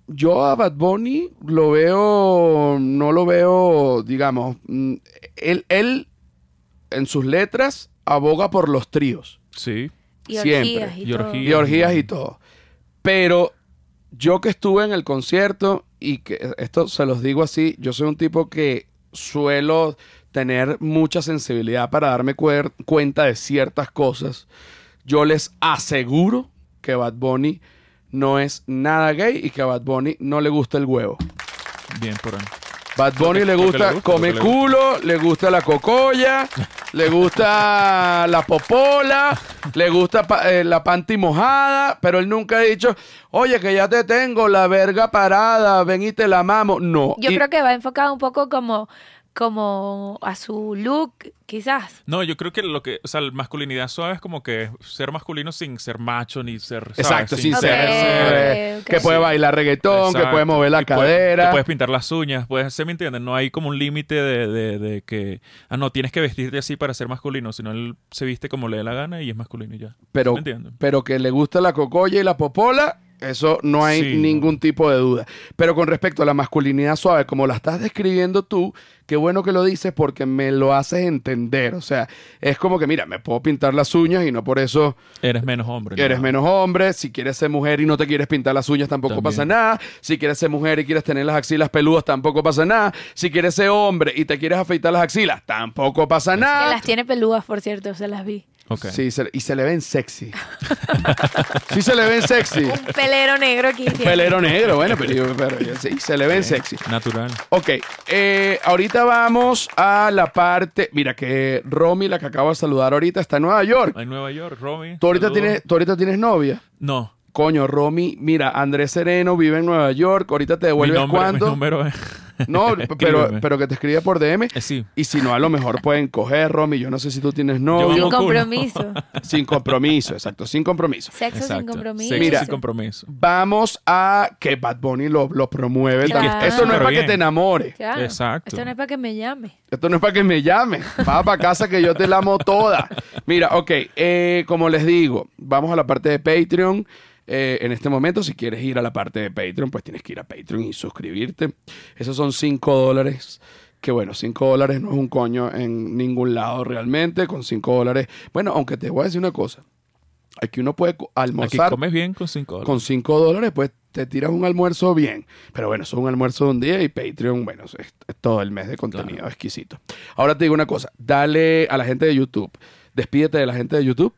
Yo a Bad Bunny lo veo, no lo veo, digamos, mm, él, él en sus letras aboga por los tríos Sí. Y orgías orgías y todo. Pero yo que estuve en el concierto y que esto se los digo así, yo soy un tipo que suelo tener mucha sensibilidad para darme cuenta de ciertas cosas. Yo les aseguro que Bad Bunny no es nada gay y que a Bad Bunny no le gusta el huevo. Bien por ahí. Bad Bunny le gusta, le gusta, come culo, le gusta la cocoya, le gusta la popola, le gusta pa- eh, la panty mojada, pero él nunca ha dicho, oye, que ya te tengo la verga parada, ven y te la mamo. No. Yo Y- creo que va enfocado un poco como como a su look, quizás. No, yo creo que lo que, o sea, la masculinidad suave es como que ser masculino sin ser macho ni ser. ¿sabes? Exacto, sin ser. eh, ok, Que puede bailar reggaetón, que puede mover la Y puede- cadera. te puedes pintar las uñas, puedes, ¿se me entiende? No hay como un límite de, de- de que, ah, no, tienes que vestirte así para ser masculino, sino él se viste como le dé la gana y es masculino y ya. pero, pero que le gusta la cocoya y la popola, eso no hay Sí, ningún tipo de duda. Pero con respecto a la masculinidad suave, como la estás describiendo tú, qué bueno que lo dices porque me lo haces entender. O sea, es como que, mira, me puedo pintar las uñas y no por eso Eres menos hombre. eres ¿no? menos hombre. Si quieres ser mujer y no te quieres pintar las uñas, tampoco También. pasa nada. Si quieres ser mujer y quieres tener las axilas peludas, tampoco pasa nada. Si quieres ser hombre y te quieres afeitar las axilas, tampoco pasa Que nada. las tiene pelúas, por cierto, se las vi. Ok. Sí, se- y se le ven sexy. sí, se le ven sexy. Un pelero negro aquí. Un pelero negro, bueno, pero, yo- pero yo- sí, se le ven sexy. Natural. Ok, eh, ahorita vamos a la parte. Mira, que Romy, la que acabo de saludar ahorita, está en Nueva York. En Nueva York, Romy. ¿Tú ahorita, saludos. tienes, ¿Tú ahorita tienes novia? No. Coño, Romy, mira, Andrés Sereno vive en Nueva York. Ahorita te devuelves nombre, mi cuando. número es- No, pero, pero que te escribe por DM. Eh, sí. Y si no, a lo mejor pueden coger, Romy. Yo no sé si tú tienes Yo novio. Sin compromiso. Sin compromiso, exacto, sin compromiso. Sexo sin compromiso. Sexo Mira. sin compromiso. Vamos a que Bad Bunny lo, lo promueve. Claro. Esto no es para que te enamore. Claro. Exacto. Esto no es para que me llame. Esto no es para que me llame. Va para casa que yo te la amo toda. Mira, ok, eh, como les digo, vamos a la parte de Patreon. Eh, en este momento, si quieres ir a la parte de Patreon, pues tienes que ir a Patreon y suscribirte. Esos son 5 dólares. Que bueno, 5 dólares no es un coño en ningún lado realmente. Con 5 dólares. Bueno, aunque te voy a decir una cosa. Aquí uno puede co- Aquí almorzar comes bien con 5 dólares. con 5 dólares, pues te tiras un almuerzo bien. Pero bueno, eso es un almuerzo de un día y Patreon, bueno, es, es todo el mes de contenido Claro. exquisito. Ahora te digo una cosa, dale a la gente de YouTube, despídete de la gente de YouTube.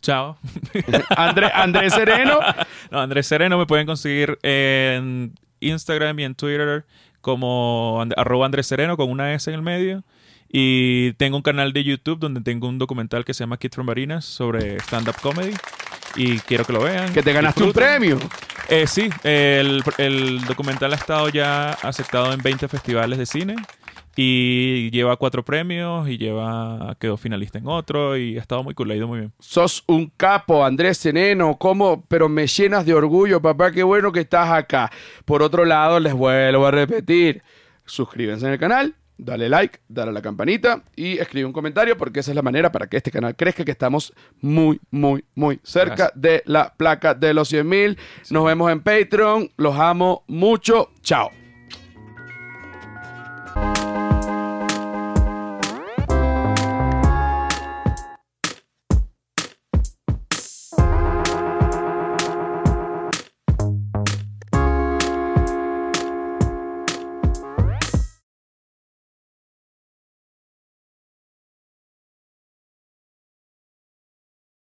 Chao. André, Andrés Sereno, No, Andrés Sereno me pueden conseguir en Instagram y en Twitter como and- arroba Andrés Sereno con una S en el medio. Y tengo un canal de YouTube donde tengo un documental que se llama Kid from Barinas sobre stand-up comedy. Y quiero que lo vean. que te ganaste un premio. Eh, sí, el, el documental ha estado ya aceptado en 20 festivales de cine. Y lleva cuatro premios y lleva quedó finalista en otro y ha estado muy cool, ha ido muy bien. Sos un capo, Andrés Sereno, ¿cómo? Pero me llenas de orgullo, papá, qué bueno que estás acá. Por otro lado, les vuelvo a repetir, suscríbanse en el canal, dale like, dale a la campanita y escribe un comentario porque esa es la manera para que este canal crezca, que estamos muy, muy, muy cerca Gracias. de la placa de los 100 mil. Nos vemos en Patreon, los amo mucho, chao.